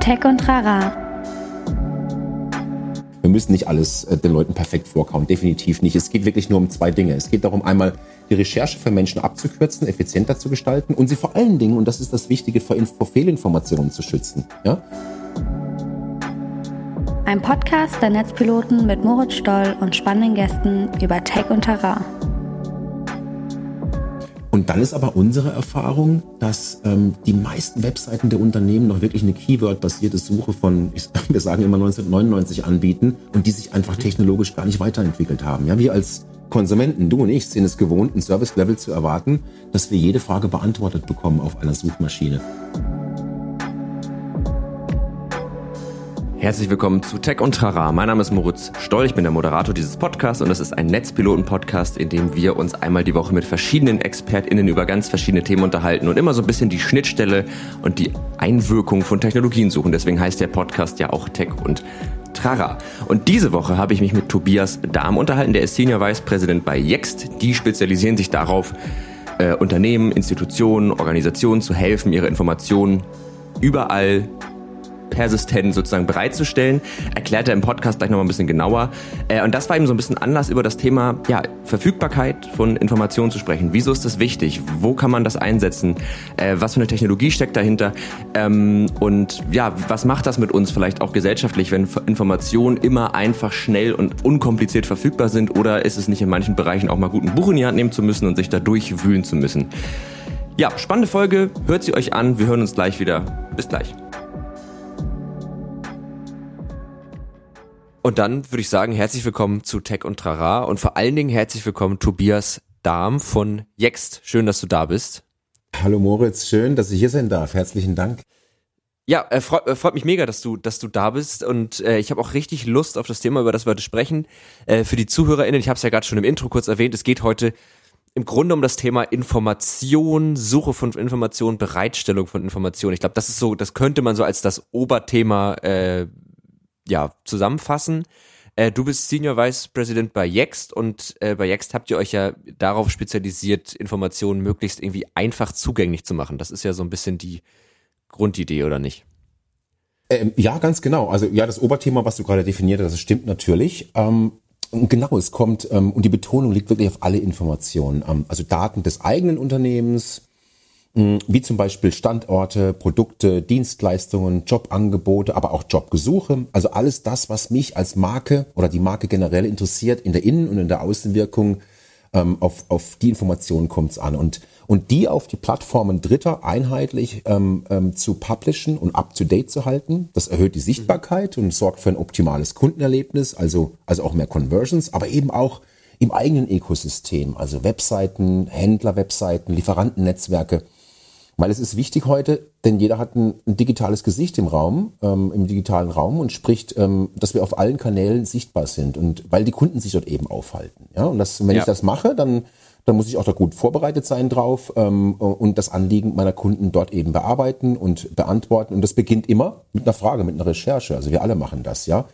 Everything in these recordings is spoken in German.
Tech und Rara. Wir müssen nicht alles äh, den Leuten perfekt vorkauen, definitiv nicht. Es geht wirklich nur um zwei Dinge. Es geht darum, einmal die Recherche für Menschen abzukürzen, effizienter zu gestalten und sie vor allen Dingen, und das ist das Wichtige, vor, vor Fehlinformationen zu schützen. Ja? Ein Podcast der Netzpiloten mit Moritz Stoll und spannenden Gästen über Tech und Terrain. Und dann ist aber unsere Erfahrung, dass ähm, die meisten Webseiten der Unternehmen noch wirklich eine Keyword-basierte Suche von, ich, wir sagen immer 1999 anbieten und die sich einfach technologisch gar nicht weiterentwickelt haben. Ja, wir als Konsumenten, du und ich, sind es gewohnt, ein Service-Level zu erwarten, dass wir jede Frage beantwortet bekommen auf einer Suchmaschine. Herzlich willkommen zu Tech und Trara. Mein Name ist Moritz Stoll, ich bin der Moderator dieses Podcasts und das ist ein Netzpiloten-Podcast, in dem wir uns einmal die Woche mit verschiedenen ExpertInnen über ganz verschiedene Themen unterhalten und immer so ein bisschen die Schnittstelle und die Einwirkung von Technologien suchen. Deswegen heißt der Podcast ja auch Tech und Trara. Und diese Woche habe ich mich mit Tobias Dahm unterhalten, der ist Senior Vice President bei Yext. Die spezialisieren sich darauf, äh, Unternehmen, Institutionen, Organisationen zu helfen, ihre Informationen überall persistent sozusagen bereitzustellen. Erklärt er im Podcast gleich nochmal ein bisschen genauer. Äh, und das war eben so ein bisschen Anlass, über das Thema ja, Verfügbarkeit von Informationen zu sprechen. Wieso ist das wichtig? Wo kann man das einsetzen? Äh, was für eine Technologie steckt dahinter? Ähm, und ja, was macht das mit uns vielleicht auch gesellschaftlich, wenn Informationen immer einfach schnell und unkompliziert verfügbar sind? Oder ist es nicht in manchen Bereichen auch mal gut, ein Buch in die Hand nehmen zu müssen und sich da durchwühlen zu müssen? Ja, spannende Folge. Hört sie euch an. Wir hören uns gleich wieder. Bis gleich. Und dann würde ich sagen, herzlich willkommen zu Tech und Trara und vor allen Dingen herzlich willkommen Tobias Dahm von Jext. Schön, dass du da bist. Hallo Moritz, schön, dass ich hier sein darf. Herzlichen Dank. Ja, äh, freut, äh, freut mich mega, dass du, dass du da bist und äh, ich habe auch richtig Lust auf das Thema, über das wir heute sprechen. Äh, für die ZuhörerInnen, ich habe es ja gerade schon im Intro kurz erwähnt, es geht heute im Grunde um das Thema Information, Suche von Informationen, Bereitstellung von Informationen. Ich glaube, das ist so, das könnte man so als das Oberthema äh, ja, zusammenfassen. Äh, du bist Senior Vice President bei Yext und äh, bei Yext habt ihr euch ja darauf spezialisiert, Informationen möglichst irgendwie einfach zugänglich zu machen. Das ist ja so ein bisschen die Grundidee, oder nicht? Ähm, ja, ganz genau. Also ja, das Oberthema, was du gerade definiert hast, das stimmt natürlich. Ähm, genau, es kommt, ähm, und die Betonung liegt wirklich auf alle Informationen. Ähm, also Daten des eigenen Unternehmens, hm, wie zum Beispiel Standorte, Produkte, Dienstleistungen, Jobangebote, aber auch Jobgesuche. Also alles das, was mich als Marke oder die Marke generell interessiert, in der Innen- und in der Außenwirkung, ähm, auf, auf die Informationen kommt es an. Und, und die auf die Plattformen Dritter einheitlich ähm, ähm, zu publishen und up-to-date zu halten, das erhöht die Sichtbarkeit und sorgt für ein optimales Kundenerlebnis, also, also auch mehr Conversions, aber eben auch im eigenen Ökosystem, also Webseiten, Händler-Webseiten, Lieferantennetzwerke weil es ist wichtig heute, denn jeder hat ein, ein digitales Gesicht im Raum, ähm, im digitalen Raum und spricht, ähm, dass wir auf allen Kanälen sichtbar sind und weil die Kunden sich dort eben aufhalten. Ja, und das, wenn ja. ich das mache, dann dann muss ich auch da gut vorbereitet sein drauf ähm, und das Anliegen meiner Kunden dort eben bearbeiten und beantworten. Und das beginnt immer mit einer Frage, mit einer Recherche. Also wir alle machen das, ja.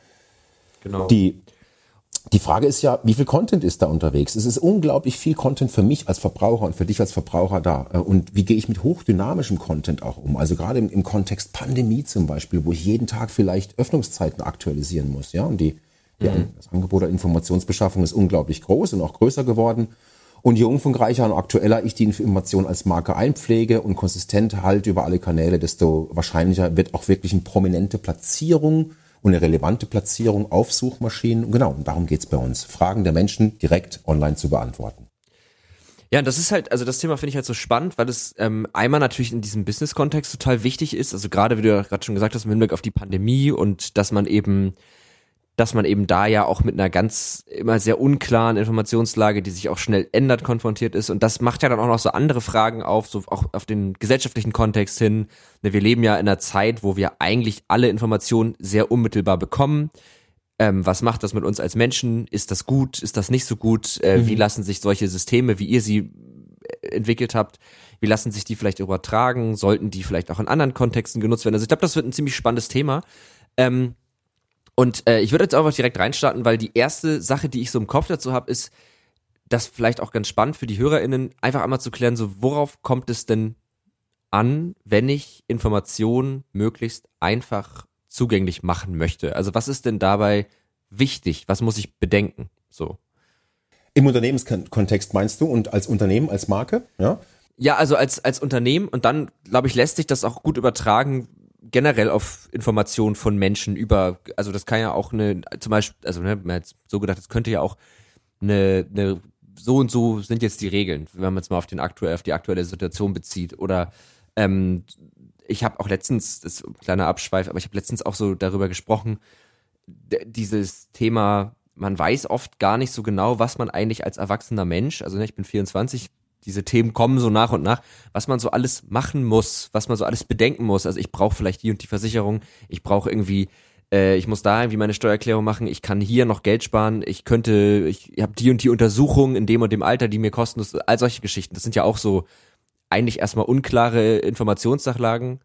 Genau. Die die Frage ist ja, wie viel Content ist da unterwegs? Es ist unglaublich viel Content für mich als Verbraucher und für dich als Verbraucher da. Und wie gehe ich mit hochdynamischem Content auch um? Also gerade im, im Kontext Pandemie zum Beispiel, wo ich jeden Tag vielleicht Öffnungszeiten aktualisieren muss, ja. Und die, die mhm. das Angebot der Informationsbeschaffung ist unglaublich groß und auch größer geworden. Und je umfangreicher und aktueller ich die Information als Marke einpflege und konsistent halte über alle Kanäle, desto wahrscheinlicher wird auch wirklich eine prominente Platzierung und eine relevante Platzierung auf Suchmaschinen. Genau, und darum geht's bei uns. Fragen der Menschen direkt online zu beantworten. Ja, das ist halt, also das Thema finde ich halt so spannend, weil es ähm, einmal natürlich in diesem Business-Kontext total wichtig ist. Also gerade, wie du ja gerade schon gesagt hast, im Hinblick auf die Pandemie und dass man eben dass man eben da ja auch mit einer ganz immer sehr unklaren Informationslage, die sich auch schnell ändert, konfrontiert ist. Und das macht ja dann auch noch so andere Fragen auf, so auch auf den gesellschaftlichen Kontext hin. Ne, wir leben ja in einer Zeit, wo wir eigentlich alle Informationen sehr unmittelbar bekommen. Ähm, was macht das mit uns als Menschen? Ist das gut? Ist das nicht so gut? Äh, mhm. Wie lassen sich solche Systeme, wie ihr sie äh, entwickelt habt, wie lassen sich die vielleicht übertragen? Sollten die vielleicht auch in anderen Kontexten genutzt werden? Also ich glaube, das wird ein ziemlich spannendes Thema. Ähm, und äh, ich würde jetzt einfach direkt reinstarten, weil die erste Sache, die ich so im Kopf dazu habe, ist, das vielleicht auch ganz spannend für die HörerInnen, einfach einmal zu klären, so worauf kommt es denn an, wenn ich Informationen möglichst einfach zugänglich machen möchte? Also was ist denn dabei wichtig? Was muss ich bedenken? So. Im Unternehmenskontext meinst du und als Unternehmen, als Marke, ja? Ja, also als, als Unternehmen und dann, glaube ich, lässt sich das auch gut übertragen, generell auf Informationen von Menschen über, also das kann ja auch eine, zum Beispiel, also ne, man hat so gedacht, das könnte ja auch eine, eine so und so sind jetzt die Regeln, wenn man es mal auf den aktuell, auf die aktuelle Situation bezieht. Oder ähm, ich habe auch letztens, das ist ein kleiner Abschweif, aber ich habe letztens auch so darüber gesprochen, dieses Thema, man weiß oft gar nicht so genau, was man eigentlich als erwachsener Mensch, also ne, ich bin 24, diese Themen kommen so nach und nach, was man so alles machen muss, was man so alles bedenken muss. Also ich brauche vielleicht die und die Versicherung, ich brauche irgendwie, äh, ich muss da irgendwie meine Steuererklärung machen, ich kann hier noch Geld sparen, ich könnte, ich habe die und die Untersuchung in dem und dem Alter, die mir kosten, das, all solche Geschichten. Das sind ja auch so eigentlich erstmal unklare Informationssachlagen,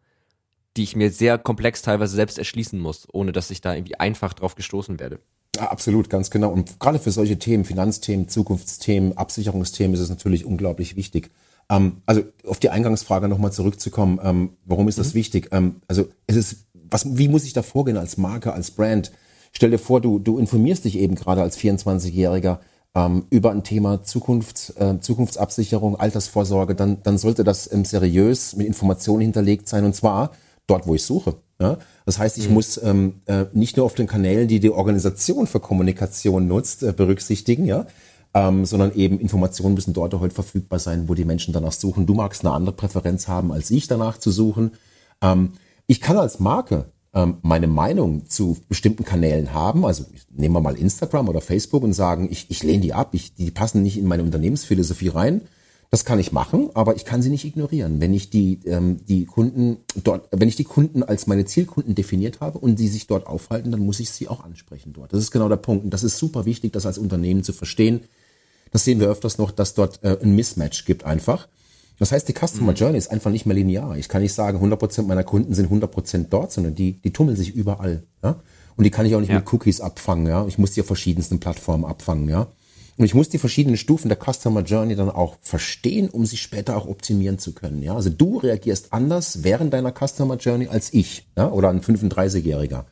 die ich mir sehr komplex teilweise selbst erschließen muss, ohne dass ich da irgendwie einfach drauf gestoßen werde. Ja, absolut, ganz genau. Und gerade für solche Themen, Finanzthemen, Zukunftsthemen, Absicherungsthemen ist es natürlich unglaublich wichtig. Ähm, also auf die Eingangsfrage nochmal zurückzukommen, ähm, warum ist das mhm. wichtig? Ähm, also es ist, was, wie muss ich da vorgehen als Marke, als Brand? Stell dir vor, du, du informierst dich eben gerade als 24-Jähriger ähm, über ein Thema Zukunft, äh, Zukunftsabsicherung, Altersvorsorge, dann, dann sollte das ähm, seriös mit Informationen hinterlegt sein und zwar dort, wo ich suche. Ja? Das heißt, ich mhm. muss ähm, äh, nicht nur auf den Kanälen, die die Organisation für Kommunikation nutzt, äh, berücksichtigen, ja, ähm, sondern eben Informationen müssen dort auch heute verfügbar sein, wo die Menschen danach suchen. Du magst eine andere Präferenz haben, als ich danach zu suchen. Ähm, ich kann als Marke ähm, meine Meinung zu bestimmten Kanälen haben, also nehmen wir mal Instagram oder Facebook und sagen, ich, ich lehne die ab, ich, die passen nicht in meine Unternehmensphilosophie rein. Das kann ich machen, aber ich kann sie nicht ignorieren. Wenn ich die, ähm, die Kunden dort, wenn ich die Kunden als meine Zielkunden definiert habe und sie sich dort aufhalten, dann muss ich sie auch ansprechen dort. Das ist genau der Punkt. Und das ist super wichtig, das als Unternehmen zu verstehen. Das sehen wir öfters noch, dass dort äh, ein Mismatch gibt einfach. Das heißt, die Customer mhm. Journey ist einfach nicht mehr linear. Ich kann nicht sagen, 100% meiner Kunden sind 100% dort, sondern die, die tummeln sich überall. Ja? Und die kann ich auch nicht ja. mit Cookies abfangen. Ja? Ich muss die auf verschiedensten Plattformen abfangen. Ja? Und ich muss die verschiedenen Stufen der Customer Journey dann auch verstehen, um sie später auch optimieren zu können. Ja, also du reagierst anders während deiner Customer Journey als ich, ja, oder ein 35-Jähriger.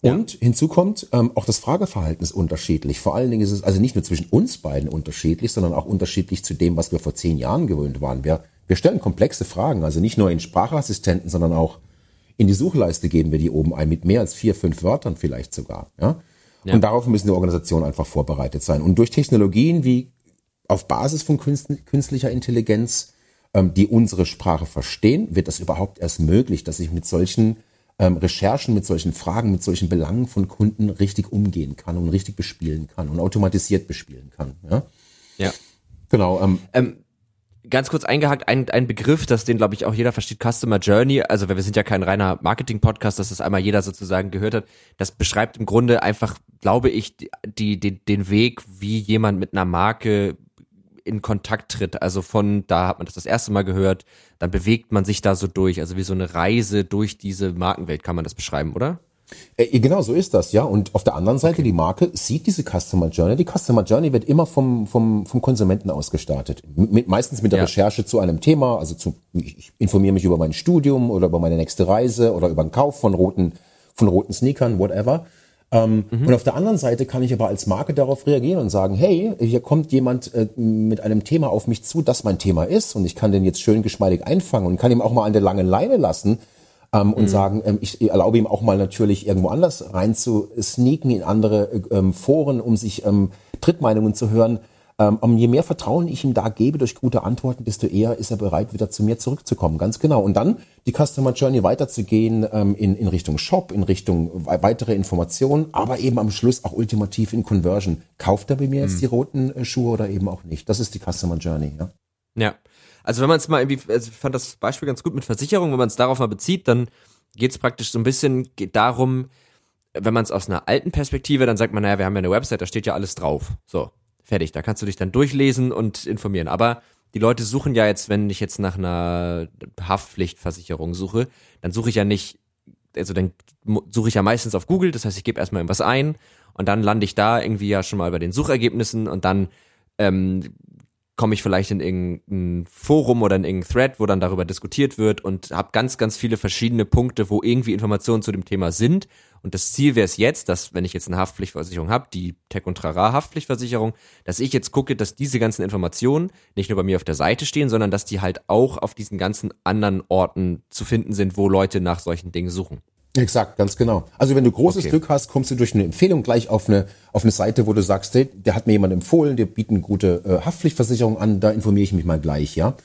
Und ja. hinzu kommt, ähm, auch das Frageverhalten ist unterschiedlich. Vor allen Dingen ist es also nicht nur zwischen uns beiden unterschiedlich, sondern auch unterschiedlich zu dem, was wir vor zehn Jahren gewöhnt waren. Wir, wir stellen komplexe Fragen, also nicht nur in Sprachassistenten, sondern auch in die Suchleiste geben wir die oben ein mit mehr als vier, fünf Wörtern vielleicht sogar. Ja? Ja. Und darauf müssen die Organisationen einfach vorbereitet sein. Und durch Technologien wie auf Basis von künstlicher Intelligenz, ähm, die unsere Sprache verstehen, wird das überhaupt erst möglich, dass ich mit solchen ähm, Recherchen, mit solchen Fragen, mit solchen Belangen von Kunden richtig umgehen kann und richtig bespielen kann und automatisiert bespielen kann. Ja. ja. Genau. Ähm, ähm, ganz kurz eingehakt, ein, ein Begriff, das den, glaube ich, auch jeder versteht, Customer Journey. Also wir sind ja kein reiner Marketing-Podcast, dass das einmal jeder sozusagen gehört hat. Das beschreibt im Grunde einfach, glaube ich, die, die, den Weg, wie jemand mit einer Marke in Kontakt tritt. Also von, da hat man das das erste Mal gehört, dann bewegt man sich da so durch. Also wie so eine Reise durch diese Markenwelt, kann man das beschreiben, oder? Äh, genau, so ist das, ja. Und auf der anderen Seite, okay. die Marke sieht diese Customer Journey. Die Customer Journey wird immer vom, vom, vom Konsumenten ausgestartet. Mit, meistens mit der ja. Recherche zu einem Thema. Also zu, ich informiere mich über mein Studium oder über meine nächste Reise oder über den Kauf von roten, von roten Sneakern, whatever. Ähm, mhm. Und auf der anderen Seite kann ich aber als Marke darauf reagieren und sagen, hey, hier kommt jemand äh, mit einem Thema auf mich zu, das mein Thema ist und ich kann den jetzt schön geschmeidig einfangen und kann ihm auch mal an der langen Leine lassen ähm, und mhm. sagen, ähm, ich erlaube ihm auch mal natürlich irgendwo anders rein zu sneaken in andere ähm, Foren, um sich ähm, Drittmeinungen zu hören. Ähm, je mehr Vertrauen ich ihm da gebe durch gute Antworten, desto eher ist er bereit, wieder zu mir zurückzukommen. Ganz genau. Und dann die Customer Journey weiterzugehen ähm, in, in Richtung Shop, in Richtung weitere Informationen, aber eben am Schluss auch ultimativ in Conversion. Kauft er bei mir mhm. jetzt die roten äh, Schuhe oder eben auch nicht? Das ist die Customer Journey. Ja. Ja, also wenn man es mal irgendwie, also ich fand das Beispiel ganz gut mit Versicherung, wenn man es darauf mal bezieht, dann geht es praktisch so ein bisschen darum, wenn man es aus einer alten Perspektive, dann sagt man, naja, wir haben ja eine Website, da steht ja alles drauf. So, fertig. Da kannst du dich dann durchlesen und informieren. Aber die Leute suchen ja jetzt, wenn ich jetzt nach einer Haftpflichtversicherung suche, dann suche ich ja nicht, also dann suche ich ja meistens auf Google, das heißt, ich gebe erstmal irgendwas ein und dann lande ich da irgendwie ja schon mal bei den Suchergebnissen und dann ähm, komme ich vielleicht in irgendein Forum oder in irgendein Thread, wo dann darüber diskutiert wird und habe ganz, ganz viele verschiedene Punkte, wo irgendwie Informationen zu dem Thema sind. Und das Ziel wäre es jetzt, dass, wenn ich jetzt eine Haftpflichtversicherung habe, die Tech und Trara Haftpflichtversicherung, dass ich jetzt gucke, dass diese ganzen Informationen nicht nur bei mir auf der Seite stehen, sondern dass die halt auch auf diesen ganzen anderen Orten zu finden sind, wo Leute nach solchen Dingen suchen. Exakt, ganz genau. Also wenn du großes okay. Glück hast, kommst du durch eine Empfehlung gleich auf eine, auf eine Seite, wo du sagst, hey, der hat mir jemand empfohlen, der bieten gute äh, Haftpflichtversicherung an, da informiere ich mich mal gleich, ja.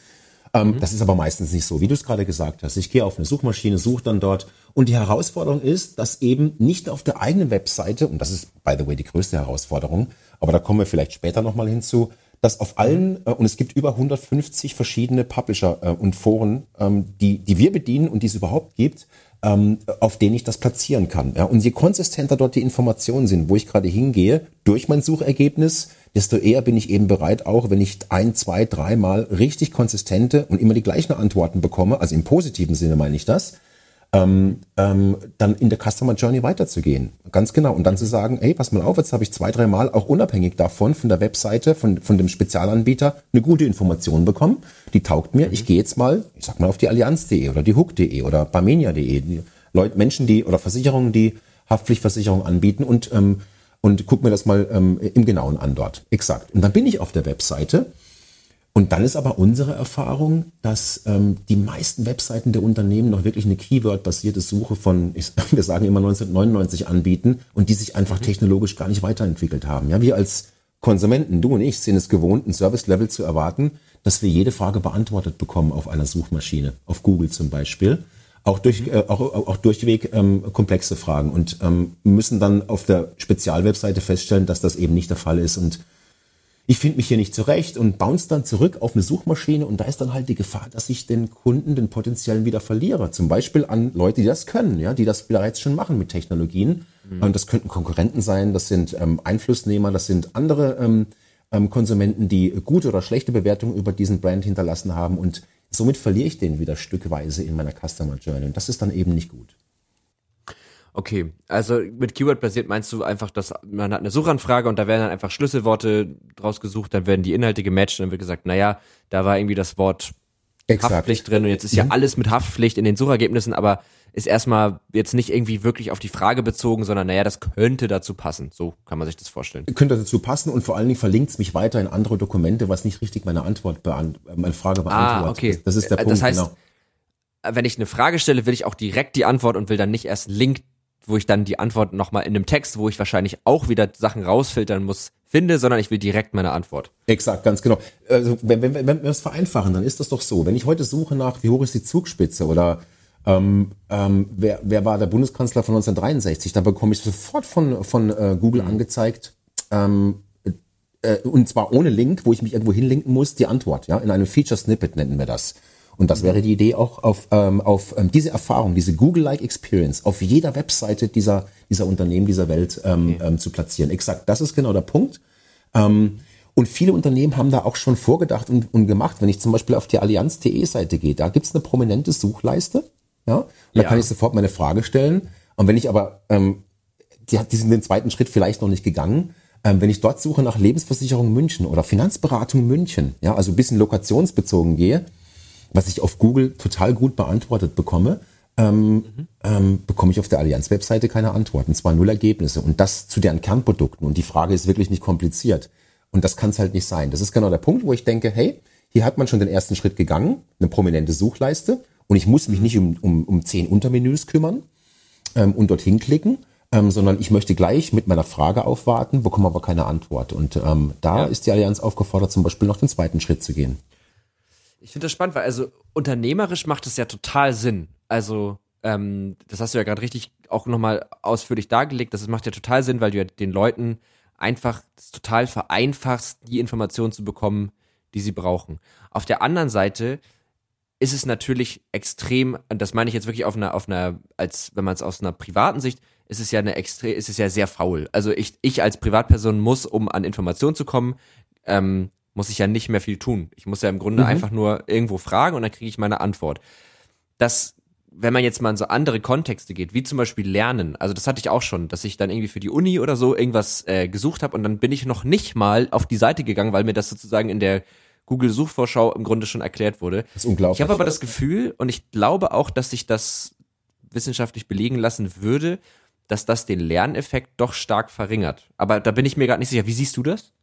Ähm, mhm. Das ist aber meistens nicht so, wie du es gerade gesagt hast. Ich gehe auf eine Suchmaschine, suche dann dort und die Herausforderung ist, dass eben nicht auf der eigenen Webseite, und das ist, by the way, die größte Herausforderung, aber da kommen wir vielleicht später nochmal hinzu, dass auf allen, äh, und es gibt über 150 verschiedene Publisher äh, und Foren, ähm, die, die wir bedienen und die es überhaupt gibt, ähm, auf denen ich das platzieren kann. Ja, und je konsistenter dort die Informationen sind, wo ich gerade hingehe, durch mein Suchergebnis, desto eher bin ich eben bereit, auch wenn ich ein, zwei, dreimal richtig konsistente und immer die gleichen Antworten bekomme, also im positiven Sinne meine ich das, ähm, ähm, dann in der Customer Journey weiterzugehen. Ganz genau. Und dann zu sagen, ey, pass mal auf, jetzt habe ich zwei, dreimal auch unabhängig davon, von der Webseite, von, von dem Spezialanbieter, eine gute Information bekommen. Die taugt mir. Mhm. Ich gehe jetzt mal, ich sag mal, auf die Allianz.de oder die Hook.de oder Barmenia.de. Leute, Menschen, die oder Versicherungen, die Haftpflichtversicherung anbieten und ähm, und guck mir das mal ähm, im Genauen an dort. Exakt. Und dann bin ich auf der Webseite und dann ist aber unsere Erfahrung, dass ähm, die meisten Webseiten der Unternehmen noch wirklich eine Keyword-basierte Suche von, ich, wir sagen immer 1999 anbieten und die sich einfach mhm. technologisch gar nicht weiterentwickelt haben. Ja, wir als Konsumenten, du und ich, sind es gewohnt, ein Service-Level zu erwarten, dass wir jede Frage beantwortet bekommen auf einer Suchmaschine, auf Google zum Beispiel. Auch, durch, mhm. äh, auch, auch durchweg ähm, komplexe Fragen und ähm, müssen dann auf der Spezialwebseite feststellen, dass das eben nicht der Fall ist und ich finde mich hier nicht zurecht und bounce dann zurück auf eine Suchmaschine und da ist dann halt die Gefahr, dass ich den Kunden, den potenziellen wieder verliere. Zum Beispiel an Leute, die das können, ja, die das bereits schon machen mit Technologien. Mhm. Und das könnten Konkurrenten sein, das sind ähm, Einflussnehmer, das sind andere ähm, ähm, Konsumenten, die gute oder schlechte Bewertungen über diesen Brand hinterlassen haben und somit verliere ich den wieder stückweise in meiner Customer Journey. Und das ist dann eben nicht gut. Okay, also mit Keyword basiert meinst du einfach, dass man hat eine Suchanfrage und da werden dann einfach Schlüsselworte draus gesucht, dann werden die Inhalte gematcht und dann wird gesagt, naja, da war irgendwie das Wort Exakt. Haftpflicht drin und jetzt ist ja mhm. alles mit Haftpflicht in den Suchergebnissen, aber ist erstmal jetzt nicht irgendwie wirklich auf die Frage bezogen, sondern naja, das könnte dazu passen. So kann man sich das vorstellen. Könnte dazu passen und vor allen Dingen verlinkt es mich weiter in andere Dokumente, was nicht richtig meine Antwort beantwortet, meine Frage beantwortet. Ah, okay. Das ist der äh, Punkt. Das heißt, genau. wenn ich eine Frage stelle, will ich auch direkt die Antwort und will dann nicht erst einen Link wo ich dann die Antwort nochmal in einem Text, wo ich wahrscheinlich auch wieder Sachen rausfiltern muss, finde, sondern ich will direkt meine Antwort. Exakt, ganz genau. Also wenn, wenn, wenn, wenn wir es vereinfachen, dann ist das doch so. Wenn ich heute suche nach, wie hoch ist die Zugspitze oder ähm, ähm, wer, wer war der Bundeskanzler von 1963, dann bekomme ich sofort von, von äh, Google mhm. angezeigt, ähm, äh, und zwar ohne Link, wo ich mich irgendwo hinlinken muss, die Antwort. Ja, In einem Feature Snippet nennen wir das. Und das wäre die Idee auch auf, ähm, auf ähm, diese Erfahrung, diese Google-like Experience auf jeder Webseite dieser, dieser Unternehmen, dieser Welt ähm, okay. ähm, zu platzieren. Exakt, das ist genau der Punkt. Ähm, und viele Unternehmen haben da auch schon vorgedacht und, und gemacht. Wenn ich zum Beispiel auf die Allianz.de Seite gehe, da gibt's eine prominente Suchleiste. Ja, und da ja. kann ich sofort meine Frage stellen. Und wenn ich aber, ähm, die, die sind den zweiten Schritt vielleicht noch nicht gegangen, ähm, wenn ich dort suche nach Lebensversicherung München oder Finanzberatung München, ja, also ein bisschen lokationsbezogen gehe, was ich auf Google total gut beantwortet bekomme, ähm, mhm. ähm, bekomme ich auf der Allianz-Webseite keine Antworten, zwar null Ergebnisse und das zu deren Kernprodukten und die Frage ist wirklich nicht kompliziert und das kann es halt nicht sein. Das ist genau der Punkt, wo ich denke, hey, hier hat man schon den ersten Schritt gegangen, eine prominente Suchleiste und ich muss mich nicht um, um, um zehn Untermenüs kümmern ähm, und dorthin klicken, ähm, sondern ich möchte gleich mit meiner Frage aufwarten, bekomme aber keine Antwort und ähm, da ja. ist die Allianz aufgefordert, zum Beispiel noch den zweiten Schritt zu gehen. Ich finde das spannend, weil also unternehmerisch macht es ja total Sinn. Also, ähm, das hast du ja gerade richtig auch nochmal ausführlich dargelegt. Das macht ja total Sinn, weil du ja den Leuten einfach total vereinfachst, die Informationen zu bekommen, die sie brauchen. Auf der anderen Seite ist es natürlich extrem, und das meine ich jetzt wirklich auf einer, auf einer, als wenn man es aus einer privaten Sicht, ist es ja eine extrem, ist es ja sehr faul. Also ich, ich als Privatperson muss, um an Informationen zu kommen, ähm, muss ich ja nicht mehr viel tun. Ich muss ja im Grunde mhm. einfach nur irgendwo fragen und dann kriege ich meine Antwort. Das, wenn man jetzt mal in so andere Kontexte geht, wie zum Beispiel Lernen, also das hatte ich auch schon, dass ich dann irgendwie für die Uni oder so irgendwas äh, gesucht habe und dann bin ich noch nicht mal auf die Seite gegangen, weil mir das sozusagen in der Google Suchvorschau im Grunde schon erklärt wurde. Das ist unglaublich. Ich habe aber das Gefühl und ich glaube auch, dass sich das wissenschaftlich belegen lassen würde, dass das den Lerneffekt doch stark verringert. Aber da bin ich mir gerade nicht sicher. Wie siehst du das?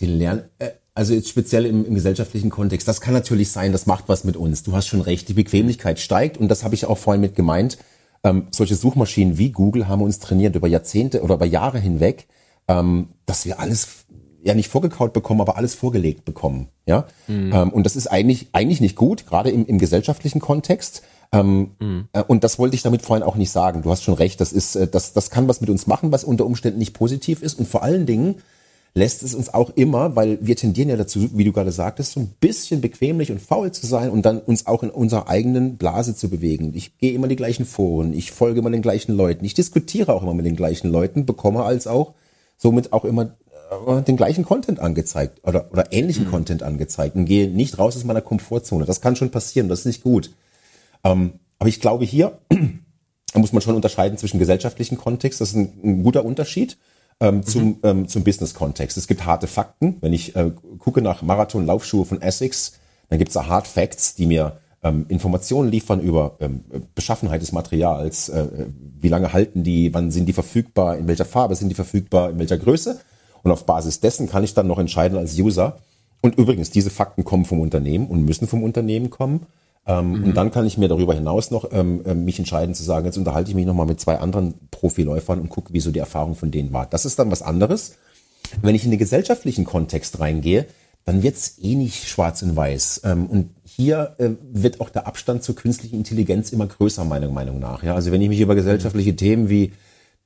Den Lern, äh, also jetzt speziell im, im gesellschaftlichen Kontext, das kann natürlich sein, das macht was mit uns. Du hast schon recht, die Bequemlichkeit steigt und das habe ich auch vorhin mit gemeint. Ähm, solche Suchmaschinen wie Google haben uns trainiert über Jahrzehnte oder über Jahre hinweg, ähm, dass wir alles ja nicht vorgekaut bekommen, aber alles vorgelegt bekommen. Ja, mhm. ähm, und das ist eigentlich eigentlich nicht gut, gerade im, im gesellschaftlichen Kontext. Ähm, mhm. äh, und das wollte ich damit vorhin auch nicht sagen. Du hast schon recht, das ist, äh, das, das kann was mit uns machen, was unter Umständen nicht positiv ist. Und vor allen Dingen lässt es uns auch immer, weil wir tendieren ja dazu, wie du gerade sagtest, so ein bisschen bequemlich und faul zu sein und dann uns auch in unserer eigenen Blase zu bewegen. Ich gehe immer die gleichen Foren, ich folge immer den gleichen Leuten, ich diskutiere auch immer mit den gleichen Leuten, bekomme als auch somit auch immer den gleichen Content angezeigt oder, oder ähnlichen mhm. Content angezeigt und gehe nicht raus aus meiner Komfortzone. Das kann schon passieren, das ist nicht gut. Ähm, aber ich glaube hier, muss man schon unterscheiden zwischen gesellschaftlichen Kontext, das ist ein, ein guter Unterschied ähm, zum, mhm. ähm, zum Business-Kontext. Es gibt harte Fakten. Wenn ich äh, gucke nach Marathon-Laufschuhe von Essex, dann gibt es da Hard Facts, die mir ähm, Informationen liefern über ähm, Beschaffenheit des Materials, äh, wie lange halten die, wann sind die verfügbar, in welcher Farbe sind die verfügbar, in welcher Größe. Und auf Basis dessen kann ich dann noch entscheiden als User. Und übrigens, diese Fakten kommen vom Unternehmen und müssen vom Unternehmen kommen. Ähm, mhm. Und dann kann ich mir darüber hinaus noch ähm, äh, mich entscheiden zu sagen, jetzt unterhalte ich mich nochmal mit zwei anderen Profiläufern und gucke, wie so die Erfahrung von denen war. Das ist dann was anderes. Wenn ich in den gesellschaftlichen Kontext reingehe, dann wird's eh nicht schwarz und weiß. Ähm, und hier äh, wird auch der Abstand zur künstlichen Intelligenz immer größer, meiner Meinung nach. Ja, also wenn ich mich über gesellschaftliche Themen wie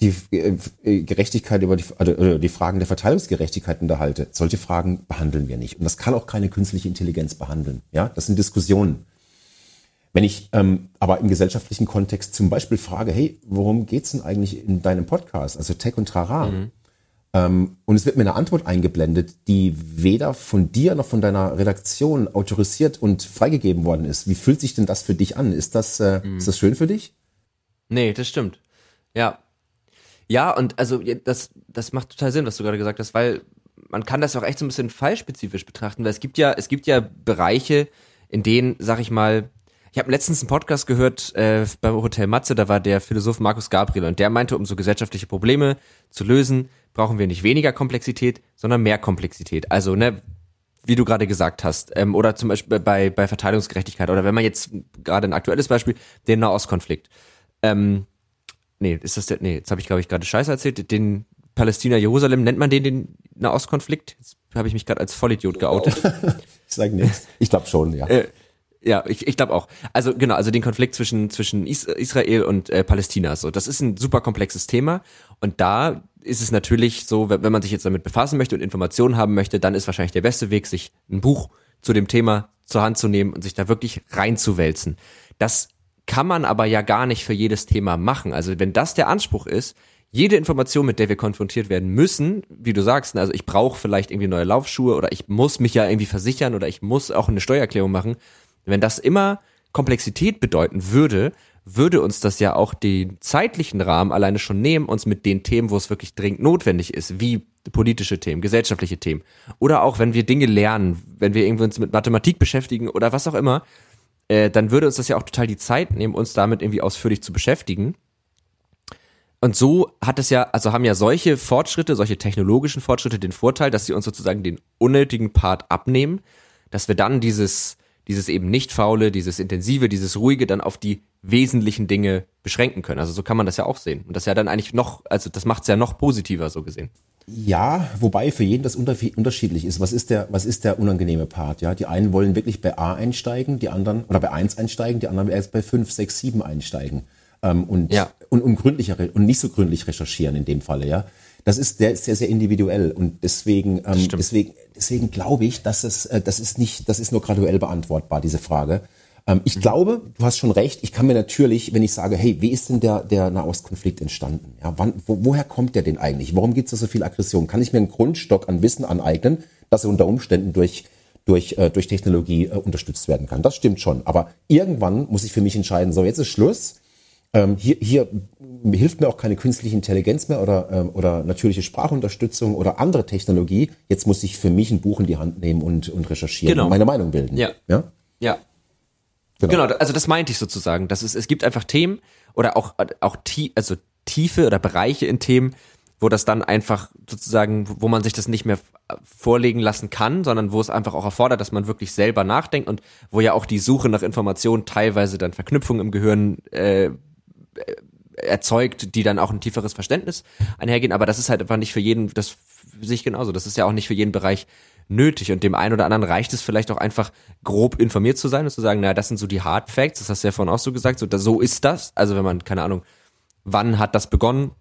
die äh, Gerechtigkeit über die, also die Fragen der Verteilungsgerechtigkeit unterhalte, solche Fragen behandeln wir nicht. Und das kann auch keine künstliche Intelligenz behandeln. Ja, das sind Diskussionen. Wenn ich ähm, aber im gesellschaftlichen Kontext zum Beispiel frage, hey, worum geht's denn eigentlich in deinem Podcast, also Tech und Trara? Mhm. Ähm, und es wird mir eine Antwort eingeblendet, die weder von dir noch von deiner Redaktion autorisiert und freigegeben worden ist. Wie fühlt sich denn das für dich an? Ist das, äh, mhm. ist das schön für dich? Nee, das stimmt. Ja. Ja, und also das, das macht total Sinn, was du gerade gesagt hast, weil man kann das auch echt so ein bisschen fallspezifisch betrachten, weil es gibt ja, es gibt ja Bereiche, in denen, sag ich mal, ich habe letztens einen Podcast gehört äh, beim Hotel Matze, da war der Philosoph Markus Gabriel und der meinte, um so gesellschaftliche Probleme zu lösen, brauchen wir nicht weniger Komplexität, sondern mehr Komplexität. Also, ne, wie du gerade gesagt hast, ähm, oder zum Beispiel bei, bei Verteilungsgerechtigkeit, oder wenn man jetzt gerade ein aktuelles Beispiel, den Nahostkonflikt. Ähm, nee, ist das der, nee, jetzt habe ich, glaube ich, gerade Scheiße erzählt, den Palästina-Jerusalem, nennt man den den Nahostkonflikt? Jetzt habe ich mich gerade als Vollidiot geoutet. ich sage nichts. Ich glaube schon, ja. Äh, ja, ich, ich glaube auch. Also genau, also den Konflikt zwischen zwischen Israel und äh, Palästina. So, das ist ein super komplexes Thema und da ist es natürlich so, wenn man sich jetzt damit befassen möchte und Informationen haben möchte, dann ist wahrscheinlich der beste Weg, sich ein Buch zu dem Thema zur Hand zu nehmen und sich da wirklich reinzuwälzen. Das kann man aber ja gar nicht für jedes Thema machen. Also wenn das der Anspruch ist, jede Information, mit der wir konfrontiert werden müssen, wie du sagst, also ich brauche vielleicht irgendwie neue Laufschuhe oder ich muss mich ja irgendwie versichern oder ich muss auch eine Steuererklärung machen, wenn das immer Komplexität bedeuten würde, würde uns das ja auch den zeitlichen Rahmen alleine schon nehmen, uns mit den Themen, wo es wirklich dringend notwendig ist, wie politische Themen, gesellschaftliche Themen. Oder auch, wenn wir Dinge lernen, wenn wir irgendwie uns mit Mathematik beschäftigen oder was auch immer, äh, dann würde uns das ja auch total die Zeit nehmen, uns damit irgendwie ausführlich zu beschäftigen. Und so hat es ja, also haben ja solche Fortschritte, solche technologischen Fortschritte den Vorteil, dass sie uns sozusagen den unnötigen Part abnehmen, dass wir dann dieses, dieses eben nicht faule, dieses intensive, dieses ruhige dann auf die wesentlichen Dinge beschränken können. Also so kann man das ja auch sehen. Und das ja dann eigentlich noch, also das macht es ja noch positiver so gesehen. Ja, wobei für jeden das unterschiedlich ist. Was ist der, was ist der unangenehme Part? Ja, die einen wollen wirklich bei A einsteigen, die anderen oder bei 1 einsteigen, die anderen erst bei 5, 6, 7 einsteigen. Ähm, und, ja. und, und gründlicher und nicht so gründlich recherchieren in dem Falle, ja. Das ist sehr, sehr, sehr individuell und deswegen, ähm, deswegen, deswegen glaube ich, dass es, äh, das ist nicht, das ist nur graduell beantwortbar, diese Frage. Ähm, ich mhm. glaube, du hast schon recht. Ich kann mir natürlich, wenn ich sage, hey, wie ist denn der, der Nahostkonflikt entstanden? Ja, wann, wo, woher kommt der denn eigentlich? Warum gibt es da so viel Aggression? Kann ich mir einen Grundstock an Wissen aneignen, dass er unter Umständen durch durch, äh, durch Technologie äh, unterstützt werden kann. Das stimmt schon. Aber irgendwann muss ich für mich entscheiden, so jetzt ist Schluss. Ähm, hier, hier hilft mir auch keine künstliche Intelligenz mehr oder, ähm, oder natürliche Sprachunterstützung oder andere Technologie. Jetzt muss ich für mich ein Buch in die Hand nehmen und, und recherchieren Genau. und meine Meinung bilden. Ja. ja? Ja. Genau. Genau. also das meinte ich sozusagen. Das ist, es gibt einfach Themen oder auch, auch tie also Tiefe oder Bereiche in Themen, wo das dann einfach sozusagen, wo man sich das nicht mehr vorlegen lassen kann, sondern wo es einfach auch erfordert, dass man wirklich selber nachdenkt und wo ja auch die Suche nach Informationen teilweise dann Verknüpfungen im Gehirn äh, erzeugt, die dann auch ein tieferes Verständnis einhergehen. Aber das ist halt einfach nicht für jeden, das sehe ich genauso. Das ist ja auch nicht für jeden Bereich nötig. Und dem einen oder anderen reicht es vielleicht auch einfach grob informiert zu sein und zu sagen, naja, das sind so die Hard Facts, das hast du ja vorhin auch so gesagt, so, so ist das. Also wenn man, keine Ahnung, wann hat das begonnen?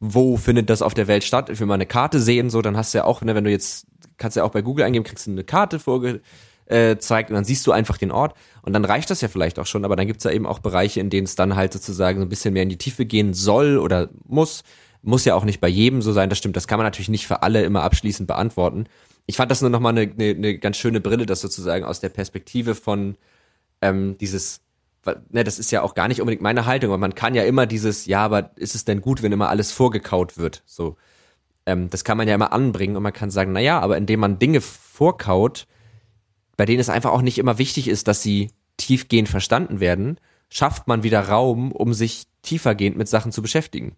Wo findet das auf der Welt statt? Ich will mal eine Karte sehen, so, dann hast du ja auch, ne, wenn du jetzt, kannst du ja auch bei Google eingeben, kriegst du eine Karte vorge äh, und dann siehst du einfach den Ort und dann reicht das ja vielleicht auch schon, aber dann gibt's ja eben auch Bereiche, in denen es dann halt sozusagen so ein bisschen mehr in die Tiefe gehen soll oder muss. Muss ja auch nicht bei jedem so sein, das stimmt, das kann man natürlich nicht für alle immer abschließend beantworten. Ich fand das nur nochmal eine, eine, eine ganz schöne Brille, das sozusagen aus der Perspektive von ähm, dieses, ne, das ist ja auch gar nicht unbedingt meine Haltung, aber man kann ja immer dieses, ja, aber ist es denn gut, wenn immer alles vorgekaut wird? So, ähm, das kann man ja immer anbringen und man kann sagen, na ja, aber indem man Dinge vorkaut, bei denen es einfach auch nicht immer wichtig ist, dass sie tiefgehend verstanden werden, schafft man wieder Raum, um sich tiefergehend mit Sachen zu beschäftigen.